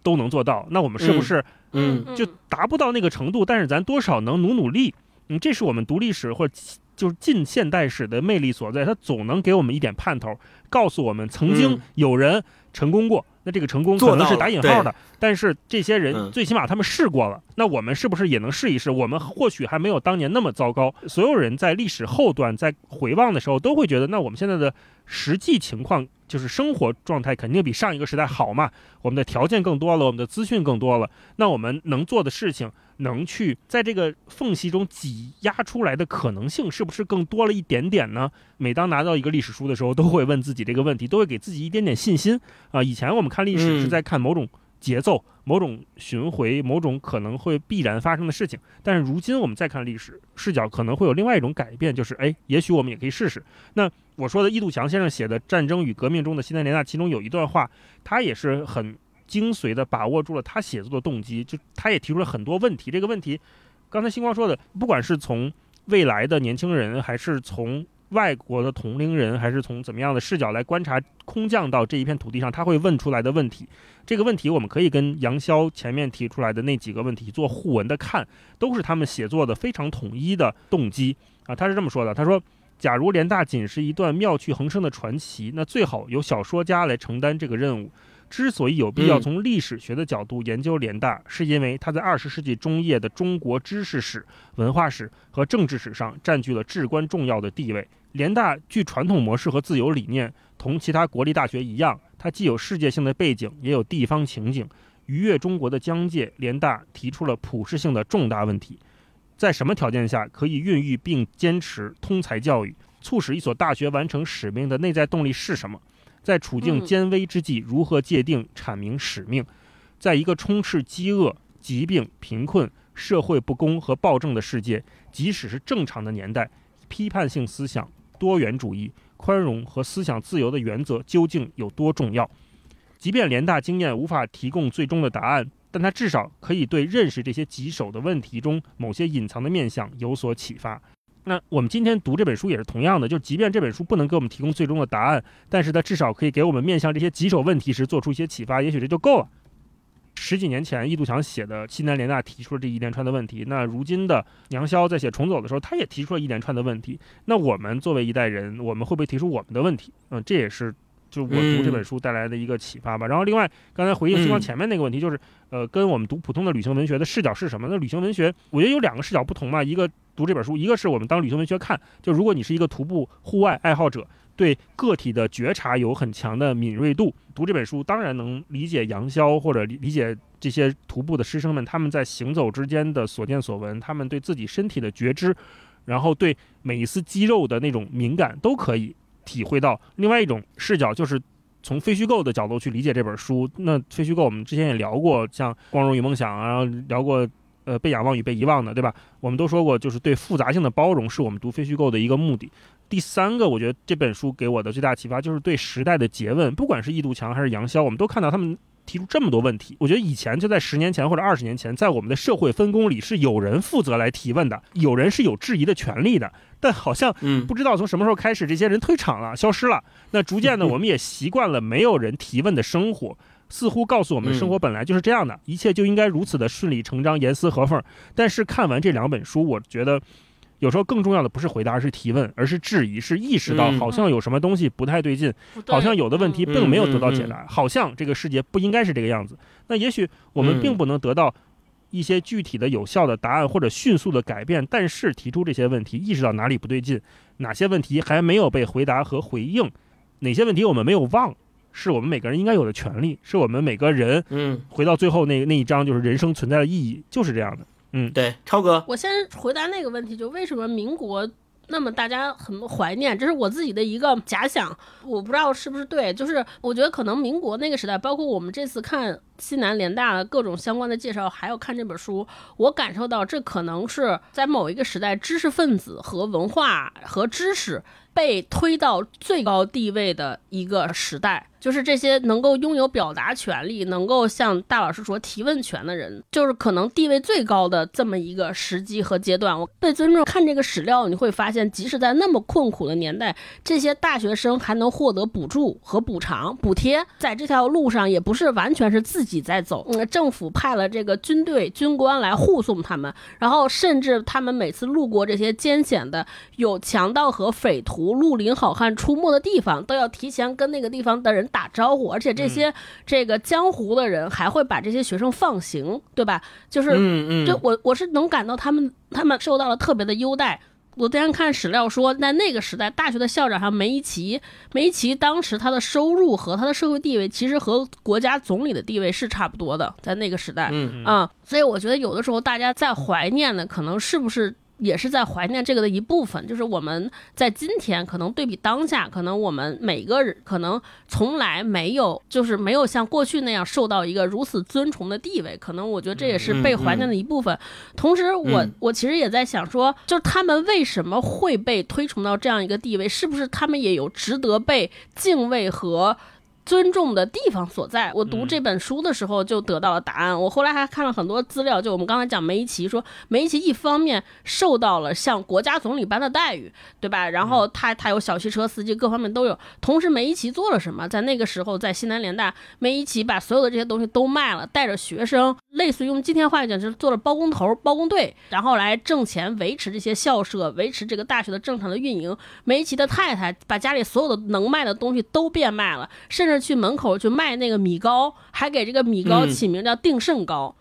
都能做到，那我们是不是嗯就达不到那个程度？但是咱多少能努努力，嗯，这是我们读历史或者。就是近现代史的魅力所在，它总能给我们一点盼头，告诉我们曾经有人成功过。那这个成功可能是打引号的，但是这些人最起码他们试过了。那我们是不是也能试一试？我们或许还没有当年那么糟糕。所有人在历史后段在回望的时候，都会觉得，那我们现在的实际情况就是生活状态肯定比上一个时代好嘛？我们的条件更多了，我们的资讯更多了，那我们能做的事情。能去在这个缝隙中挤压出来的可能性是不是更多了一点点呢？每当拿到一个历史书的时候，都会问自己这个问题，都会给自己一点点信心啊。以前我们看历史是在看某种节奏、某种巡回、某种可能会必然发生的事情，但是如今我们再看历史，视角可能会有另外一种改变，就是哎，也许我们也可以试试。那我说的易度强先生写的《战争与革命中的西南联大》，其中有一段话，他也是很。精髓的把握住了他写作的动机，就他也提出了很多问题。这个问题，刚才星光说的，不管是从未来的年轻人，还是从外国的同龄人，还是从怎么样的视角来观察空降到这一片土地上，他会问出来的问题。这个问题我们可以跟杨潇前面提出来的那几个问题做互文的看，都是他们写作的非常统一的动机啊。他是这么说的，他说。假如联大仅是一段妙趣横生的传奇，那最好由小说家来承担这个任务。之所以有必要从历史学的角度研究联大，是因为它在二十世纪中叶的中国知识史、文化史和政治史上占据了至关重要的地位。联大具传统模式和自由理念，同其他国立大学一样，它既有世界性的背景，也有地方情景。逾越中国的疆界，联大提出了普世性的重大问题。在什么条件下可以孕育并坚持通才教育，促使一所大学完成使命的内在动力是什么？在处境艰危之际，如何界定阐明使命？在一个充斥饥饿、疾病、贫困、社会不公和暴政的世界，即使是正常的年代，批判性思想、多元主义、宽容和思想自由的原则究竟有多重要？即便联大经验无法提供最终的答案。但它至少可以对认识这些棘手的问题中某些隐藏的面相有所启发。那我们今天读这本书也是同样的，就即便这本书不能给我们提供最终的答案，但是它至少可以给我们面向这些棘手问题时做出一些启发，也许这就够了。十几年前，易度强写的《西南联大》提出了这一连串的问题，那如今的杨潇在写《重走》的时候，他也提出了一连串的问题。那我们作为一代人，我们会不会提出我们的问题？嗯，这也是。就是我读这本书带来的一个启发吧。然后，另外刚才回应星光前面那个问题，就是呃，跟我们读普通的旅行文学的视角是什么？那旅行文学，我觉得有两个视角不同嘛。一个读这本书，一个是我们当旅行文学看。就如果你是一个徒步户外爱好者，对个体的觉察有很强的敏锐度，读这本书当然能理解杨潇或者理解这些徒步的师生们他们在行走之间的所见所闻，他们对自己身体的觉知，然后对每一丝肌肉的那种敏感都可以。体会到另外一种视角，就是从非虚构的角度去理解这本书。那非虚构，我们之前也聊过，像《光荣与梦想》啊，聊过呃《被仰望与被遗忘》的，对吧？我们都说过，就是对复杂性的包容是我们读非虚构的一个目的。第三个，我觉得这本书给我的最大启发就是对时代的诘问，不管是易度强还是杨潇，我们都看到他们。提出这么多问题，我觉得以前就在十年前或者二十年前，在我们的社会分工里是有人负责来提问的，有人是有质疑的权利的。但好像，嗯，不知道从什么时候开始，这些人退场了，消失了。那逐渐的，我们也习惯了没有人提问的生活，似乎告诉我们，生活本来就是这样的，一切就应该如此的顺理成章、严丝合缝。但是看完这两本书，我觉得。有时候更重要的不是回答，而是提问，而是质疑，是意识到好像有什么东西不太对劲，好像有的问题并没有得到解答，好像这个世界不应该是这个样子。那也许我们并不能得到一些具体的有效的答案或者迅速的改变，但是提出这些问题，意识到哪里不对劲，哪些问题还没有被回答和回应，哪些问题我们没有忘，是我们每个人应该有的权利，是我们每个人。嗯，回到最后那那一章，就是人生存在的意义，就是这样的。嗯，对，超哥，我先回答那个问题，就为什么民国那么大家很怀念，这是我自己的一个假想，我不知道是不是对，就是我觉得可能民国那个时代，包括我们这次看西南联大的各种相关的介绍，还有看这本书，我感受到这可能是在某一个时代，知识分子和文化和知识被推到最高地位的一个时代。就是这些能够拥有表达权利、能够向大老师说提问权的人，就是可能地位最高的这么一个时机和阶段。我被尊重看这个史料，你会发现，即使在那么困苦的年代，这些大学生还能获得补助和补偿、补贴，在这条路上也不是完全是自己在走，嗯，政府派了这个军队军官来护送他们，然后甚至他们每次路过这些艰险的有强盗和匪徒、绿林好汉出没的地方，都要提前跟那个地方的人。打招呼，而且这些这个江湖的人还会把这些学生放行，对吧？就是，嗯嗯，就我我是能感到他们他们受到了特别的优待。我之前看史料说，在那个时代，大学的校长像梅贻琦，梅贻琦当时他的收入和他的社会地位其实和国家总理的地位是差不多的，在那个时代，嗯啊，所以我觉得有的时候大家在怀念的可能是不是？也是在怀念这个的一部分，就是我们在今天可能对比当下，可能我们每个人可能从来没有，就是没有像过去那样受到一个如此尊崇的地位。可能我觉得这也是被怀念的一部分。同时，我我其实也在想说，就是他们为什么会被推崇到这样一个地位？是不是他们也有值得被敬畏和？尊重的地方所在。我读嗯这本书的时候就得到了答案。我后来还看了很多资料，就我们刚才讲梅贻琦说，梅贻琦一方面受到了像国家总理般的待遇，对吧？然后他他有小汽车司机，各方面都有。同时，梅贻琦做了什么？在那个时候，在西南联大，梅贻琦把所有的这些东西都卖了，带着学生，类似于用今天话讲，就是做了包工头、包工队，然后来挣钱，维持这些校舍，维持这个大学的正常的运营。梅贻琦的太太把家里所有的能卖的东西都变卖了，甚至去门口去卖那个米糕，还给这个米糕嗯起名叫定胜糕。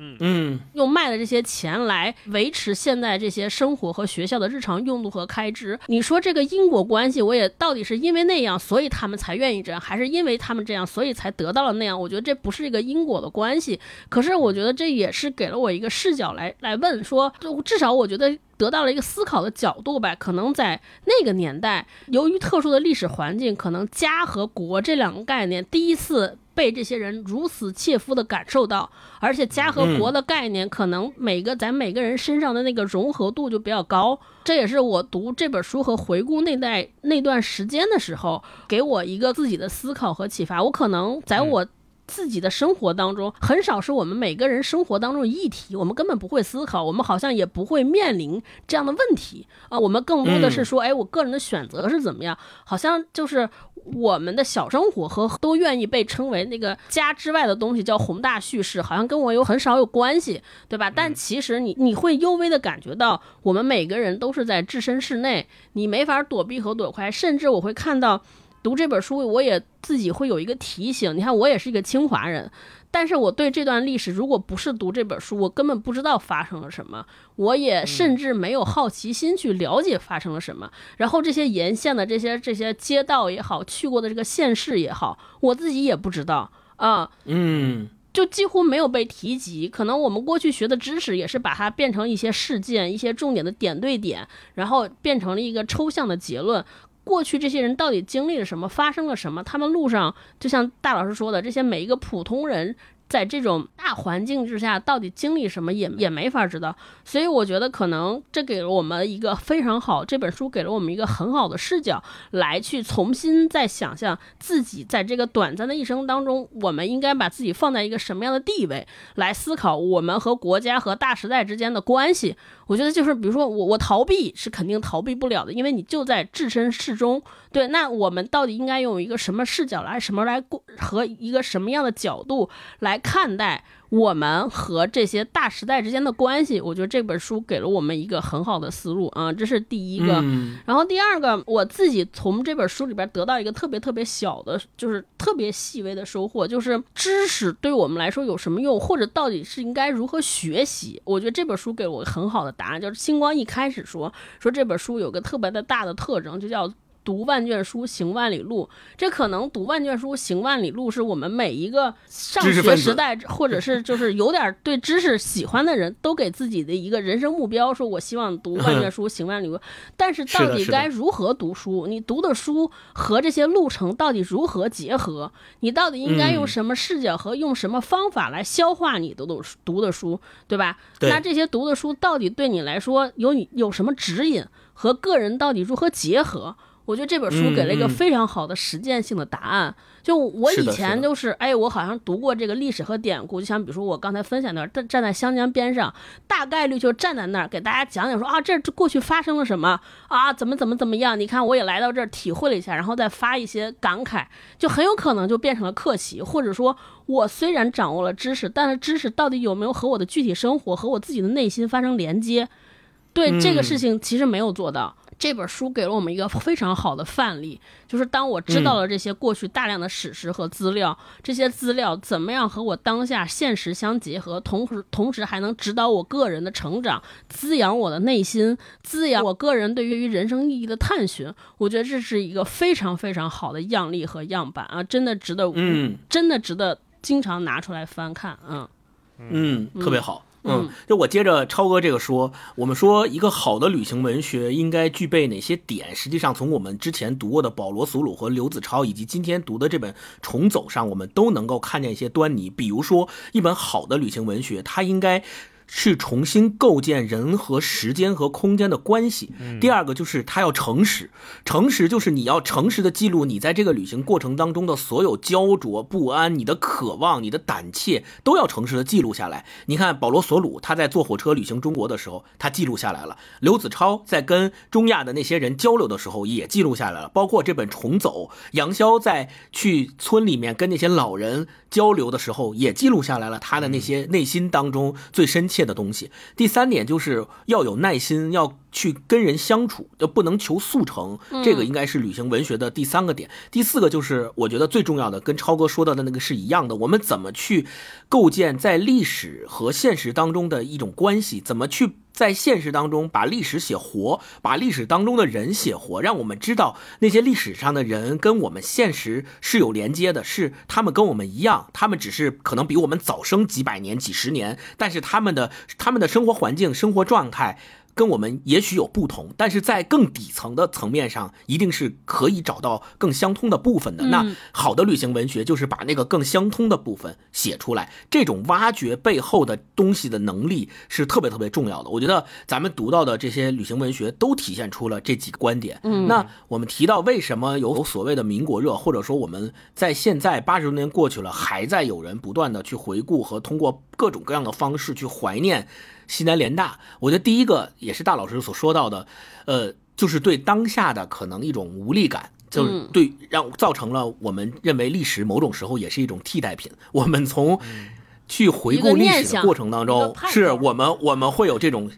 嗯嗯用卖的这些钱来维持现在这些生活和学校的日常用度和开支。你说这个因果关系，我也到底是因为那样，所以他们才愿意这样，还是因为他们这样，所以才得到了那样？我觉得这不是一个因果的关系。可是我觉得这也是给了我一个视角来来问说，就至少我觉得。得到了一个思考的角度吧，可能在那个年代，由于特殊的历史环境，可能家和国这两个概念第一次被这些人如此切肤的感受到，而且家和国的概念，可能每个在每个人身上的那个融合度就比较高。这也是我读这本书和回顾那代那段时间的时候，给我一个自己的思考和启发。我可能在我。自己的生活当中，很少是我们每个人生活当中的议题，我们根本不会思考，我们好像也不会面临这样的问题啊。我们更多的是说，哎，我个人的选择是怎么样？好像就是我们的小生活和都愿意被称为那个家之外的东西叫宏大叙事，好像跟我有很少有关系，对吧？但其实你你会幽微的感觉到，我们每个人都是在置身事内，你没法躲避和躲开，甚至我会看到。读这本书，我也自己会有一个提醒。你看，我也是一个清华人，但是我对这段历史，如果不是读这本书，我根本不知道发生了什么，我也甚至没有好奇心去了解发生了什么。然后这些沿线的这些这些街道也好，去过的这个县市也好，我自己也不知道啊。嗯就几乎没有被提及，可能我们过去学的知识也是把它变成一些事件、一些重点的点对点，然后变成了一个抽象的结论。过去这些人到底经历了什么，发生了什么？他们路上，就像大老师说的，这些每一个普通人。在这种大环境之下，到底经历什么也也没法知道，所以我觉得可能这给了我们一个非常好，这本书给了我们一个很好的视角，来去重新再想象自己在这个短暂的一生当中，我们应该把自己放在一个什么样的地位，来思考我们和国家和大时代之间的关系。我觉得就是，比如说我我逃避是肯定逃避不了的，因为你就在置身事中。对，那我们到底应该用一个什么视角来，什么来过和一个什么样的角度来看待我们和这些大时代之间的关系？我觉得这本书给了我们一个很好的思路啊，这是第一个。嗯然后第二个，我自己从这本书里边得到一个特别特别小的，就是特别细微的收获，就是知识对我们来说有什么用，或者到底是应该如何学习？我觉得这本书给我很好的答案，就是星光一开始说说这本书有个特别的大的特征，就叫。读万卷书，行万里路。这可能读万卷书，行万里路，是我们每一个上学时代，或者是就是有点对知识喜欢的人都给自己的一个人生目标，说我希望读万卷书，行万里路。但是到底该如何读书？你读的书和这些路程到底如何结合？你到底应该用嗯什么视角和用什么方法来消化你读的读的书，对吧？那这些读的书到底对你来说有你有什么指引和个人到底如何结合？我觉得这本书给了一个非常好的实践性的答案。就我以前就是，哎，我好像读过这个历史和典故，就像比如说我刚才分享的，站站在湘江边上，大概率就站在那儿给大家讲讲说啊，这这过去发生了什么啊，怎么怎么怎么样？你看我也来到这儿体会了一下，然后再发一些感慨，就很有可能就变成了客气，或者说我虽然掌握了知识，但是知识到底有没有和我的具体生活和我自己的内心发生连接？对这个事情其实没有做到。这本书给了我们一个非常好的范例，就是当我知道了这些过去大量的史实和资料，这些资料怎么样和我当下现实相结合，同时同时还能指导我个人的成长，滋养我的内心，滋养我个人对于人生意义的探寻。我觉得这是一个非常非常好的样例和样板啊，真的值得，嗯真的值得经常拿出来翻看。嗯嗯，特别好。嗯嗯，就我接着超哥这个说，我们说一个好的旅行文学应该具备哪些点？实际上，从我们之前读过的保罗·苏鲁和刘子超，以及今天读的这本《重走》上，我们都能够看见一些端倪。比如说，一本好的旅行文学，它应该。去重新构建人和时间和空间的关系。第二个就是他要诚实，诚实就是你要诚实的记录你在这个旅行过程当中的所有焦灼不安、你的渴望、你的胆怯，都要诚实的记录下来。你看保罗·索鲁他在坐火车旅行中国的时候，他记录下来了；刘子超在跟中亚的那些人交流的时候也记录下来了。包括这本《重走》，杨潇在去村里面跟那些老人交流的时候也记录下来了他的那些内心当中最深切。的东西。第三点就是要有耐心，要去跟人相处，就不能求速成。这个应该是旅行文学的第三个点。第四个就是我觉得最重要的，跟超哥说到的那个是一样的。我们怎么去构建在历史和现实当中的一种关系？怎么去？在现实当中，把历史写活，把历史当中的人写活，让我们知道那些历史上的人跟我们现实是有连接的，是他们跟我们一样，他们只是可能比我们早生几百年、几十年，但是他们的他们的生活环境、生活状态。跟我们也许有不同，但是在更底层的层面上，一定是可以找到更相通的部分的。那好的旅行文学就是把那个更相通的部分写出来，这种挖掘背后的东西的能力是特别特别重要的。我觉得咱们读到的这些旅行文学都体现出了这几个观点。嗯，那我们提到为什么有所谓的民国热，或者说我们在现在八十多年过去了，还在有人不断的去回顾和通过各种各样的方式去怀念。西南联大，我觉得第一个也是大老师所说到的，呃，就是对当下的可能一种无力感，就是对让造成了我们认为历史某种时候也是一种替代品。我们从去回顾历史的过程当中，是我们我们会有这种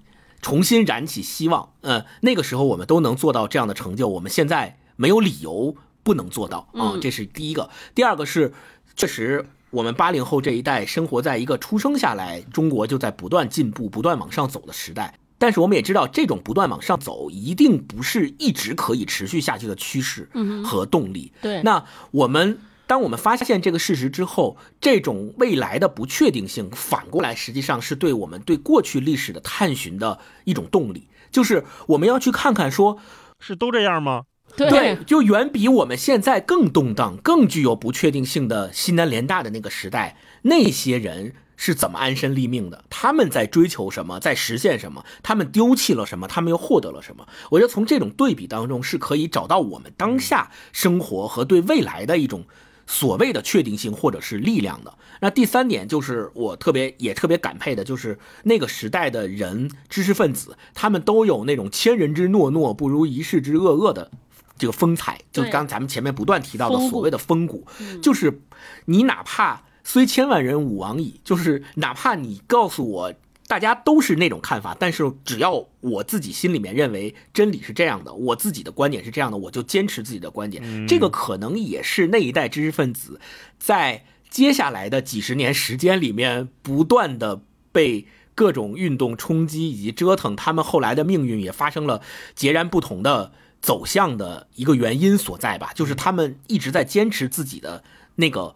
重新燃起希望。嗯，那个时候我们都能做到这样的成就，我们现在没有理由不能做到啊。这是第一个。第二个是确实。我们八零后这一代生活在一个出生下来，中国就在不断进步、不断往上走的时代。但是我们也知道，这种不断往上走一定不是一直可以持续下去的趋势和动力。对，那我们当我们发现这个事实之后，这种未来的不确定性，反过来实际上是对我们对过去历史的探寻的一种动力，就是我们要去看看，说是都这样吗？对，就远比我们现在更动荡、更具有不确定性的西南联大的那个时代，那些人是怎么安身立命的？他们在追求什么？在实现什么？他们丢弃了什么？他们又获得了什么？我觉得从这种对比当中，是可以找到我们当下生活和对未来的一种所谓的确定性或者是力量的。那第三点就是我特别也特别感佩的，就是那个时代的人，知识分子，他们都有那种千人之诺诺不如一世之恶恶的。这个风采，就刚咱们前面不断提到的所谓的风骨，就是你哪怕虽千万人吾往矣，就是哪怕你告诉我大家都是那种看法，但是只要我自己心里面认为真理是这样的，我自己的观点是这样的，我就坚持自己的观点。这个可能也是那一代知识分子在接下来的几十年时间里面不断的被各种运动冲击以及折腾，他们后来的命运也发生了截然不同的。走向的一个原因所在吧，就是他们一直在坚持自己的那个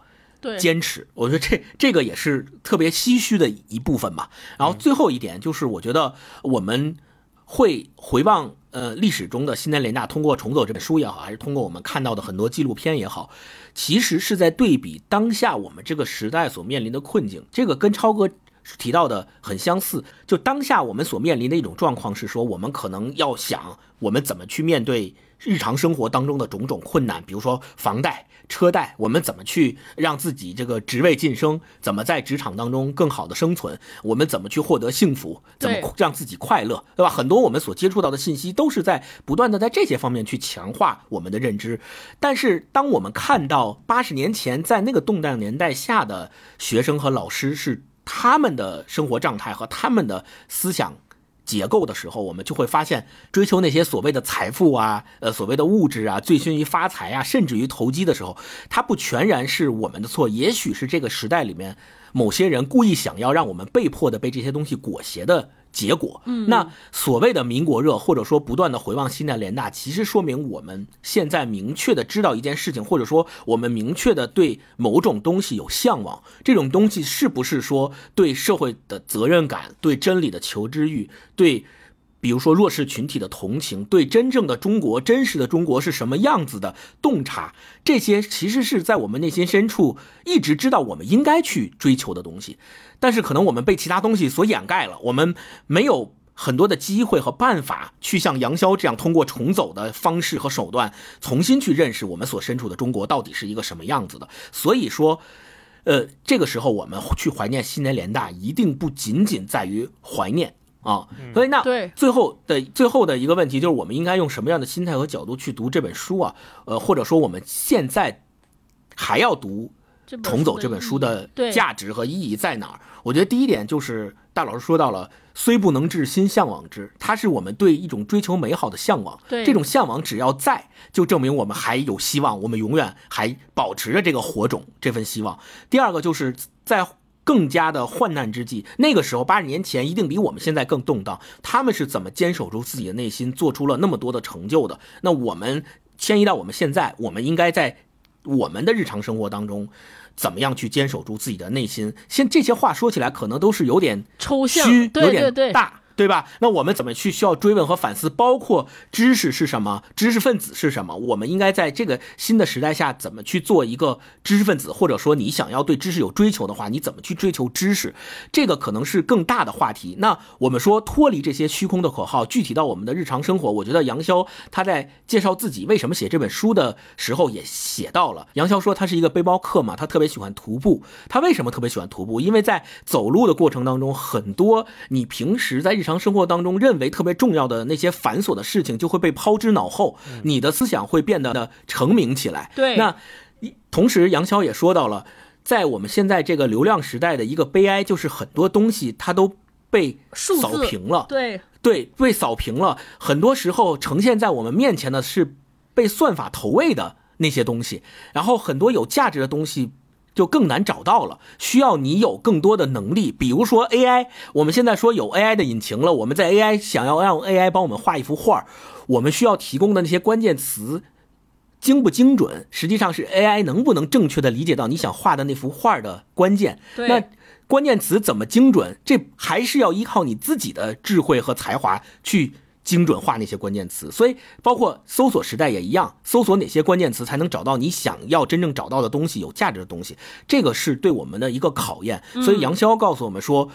坚持。我觉得这这个也是特别唏嘘的一部分吧。然后最后一点就是，我觉得我们会回望呃历史中的西南联大，通过重走这本书也好，还是通过我们看到的很多纪录片也好，其实是在对比当下我们这个时代所面临的困境。这个跟超哥。提到的很相似，就当下我们所面临的一种状况是说，我们可能要想我们怎么去面对日常生活当中的种种困难，比如说房贷、车贷，我们怎么去让自己这个职位晋升，怎么在职场当中更好的生存，我们怎么去获得幸福，怎么让自己快乐，对吧？很多我们所接触到的信息都是在不断的在这些方面去强化我们的认知，但是当我们看到八十年前在那个动荡年代下的学生和老师是。他们的生活状态和他们的思想结构的时候，我们就会发现，追求那些所谓的财富啊，呃，所谓的物质啊，醉心于发财啊，甚至于投机的时候，它不全然是我们的错，也许是这个时代里面某些人故意想要让我们被迫的被这些东西裹挟的。结果，嗯，那所谓的民国热，或者说不断的回望西南联大，其实说明我们现在明确的知道一件事情，或者说我们明确的对某种东西有向往。这种东西是不是说对社会的责任感、对真理的求知欲、对比如说弱势群体的同情，对真正的中国、真实的中国是什么样子的洞察，这些其实是在我们内心深处一直知道我们应该去追求的东西，但是可能我们被其他东西所掩盖了，我们没有很多的机会和办法去像杨潇这样通过重走的方式和手段，重新去认识我们所身处的中国到底是一个什么样子的。所以说。呃，这个时候我们去怀念新年联大，一定不仅仅在于怀念啊。所以那对最后的最后的一个问题就是，我们应该用什么样的心态和角度去读这本书啊？呃，或者说我们现在还要读重走这本书的价值和意义在哪儿？我觉得第一点就是大老师说到了，虽不能至，心向往之，它是我们对一种追求美好的向往。对这种向往只要在，就证明我们还有希望，我们永远还保持着这个火种，这份希望。第二个就是在更加的患难之际，那个时候八十年前一定比我们现在更动荡，他们是怎么坚守住自己的内心，做出了那么多的成就的？那我们迁移到我们现在，我们应该在我们的日常生活当中。怎么样去坚守住自己的内心？现这些话说起来可能都是有点抽象虚，有点对对大，对吧？那我们怎么去需要追问和反思？包括知识是什么，知识分子是什么？我们应该在这个新的时代下怎么去做一个知识分子？或者说，你想要对知识有追求的话，你怎么去追求知识？这个可能是更大的话题。那我们说脱离这些虚空的口号，具体到我们的日常生活，我觉得杨潇他在介绍自己为什么写这本书的时候也写到了。杨潇说他是一个背包客嘛，他特别喜欢徒步。他为什么特别喜欢徒步？因为在走路的过程当中，很多你平时在日常生活当中认为特别重要的那些繁琐的事情就会被抛之脑后，你的思想会变得成名起来。对那同时杨潇也说到了，在我们现在这个流量时代的一个悲哀，就是很多东西它都被扫平了。对对，被扫平了。很多时候呈现在我们面前的是被算法投喂的那些东西，然后很多有价值的东西就更难找到了，需要你有更多的能力。比如说 AI，我们现在说有 AI 的引擎了，我们在 AI 想要让 AI 帮我们画一幅画，我们需要提供的那些关键词。精不精准，实际上是 AI 能不能正确的理解到你想画的那幅画的关键。那关键词怎么精准？这还是要依靠你自己的智慧和才华去精准化那些关键词。所以，包括搜索时代也一样，搜索哪些关键词才能找到你想要真正找到的东西、有价值的东西，这个是对我们的一个考验。所以，杨潇告诉我们说。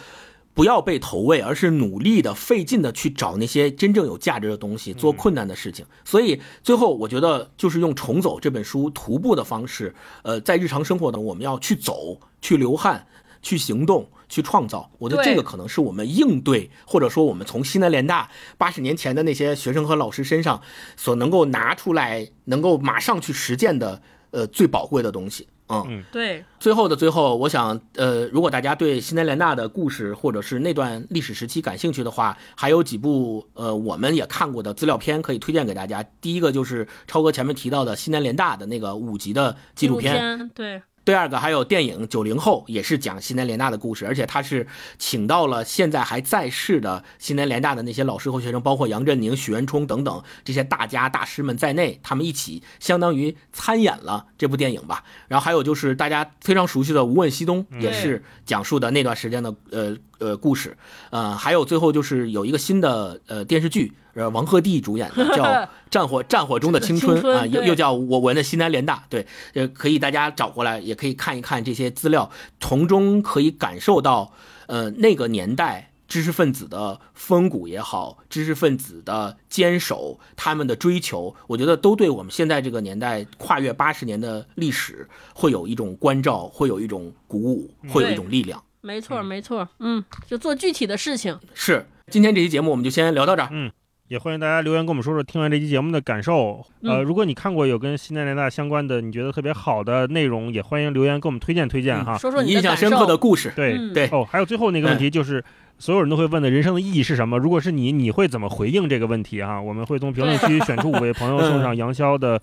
不要被投喂，而是努力的、费劲的去找那些真正有价值的东西，做困难的事情。所以最后，我觉得就是用《重走》这本书徒步的方式，呃，在日常生活中我们要去走、去流汗、去行动、去创造。我觉得这个可能是我们应对，或者说我们从西南联大八十年前的那些学生和老师身上所能够拿出来、能够马上去实践的，呃，最宝贵的东西。嗯，对最后的最后，我想，呃，如果大家对西南联大的故事或者是那段历史时期感兴趣的话，还有几部呃我们也看过的资料片可以推荐给大家。第一个就是超哥前面提到的西南联大的那个五集的纪录片，对第二个还有电影《九零后》，也是讲西南联大的故事，而且他是请到了现在还在世的西南联大的那些老师和学生，包括杨振宁、许渊冲等等这些大家大师们在内，他们一起相当于参演了这部电影吧。然后还有就是大家非常熟悉的《无问西东》，也是讲述的那段时间的呃呃故事。呃，还有最后就是有一个新的呃电视剧，呃王鹤棣主演的叫 《战火战火中的青春啊，又又叫我文的西南联大，对，呃，可以大家找过来，也可以看一看这些资料，从中可以感受到，呃，那个年代知识分子的风骨也好，知识分子的坚守，他们的追求，我觉得都对我们现在这个年代跨越八十年的历史，会有一种关照，会有一种鼓舞，会有一种力量。没错没错，嗯，就做具体的事情。是，今天这期节目我们就先聊到这儿。嗯也欢迎大家留言跟我们说说听完这期节目的感受。呃，嗯如果你看过有跟西南联大相关的，你觉得特别好的内容，也欢迎留言给我们推荐推荐哈。说说你印象深。刻的故事，对，嗯对哦，还有最后那个问题就是，所有人都会问的人生的意义是什么？如果是你，你会怎么回应这个问题哈？我们会从评论区选出五位朋友，送上杨潇的《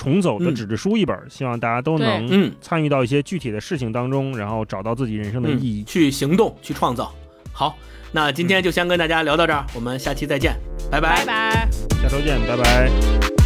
重走》的纸质书一本，希望大家都能嗯参与到一些具体的事情当中，然后找到自己人生的嗯，意义。去行动，去创造。好，那今天就先跟大家聊到这儿，我们下期再见，拜拜拜。下周见，拜拜。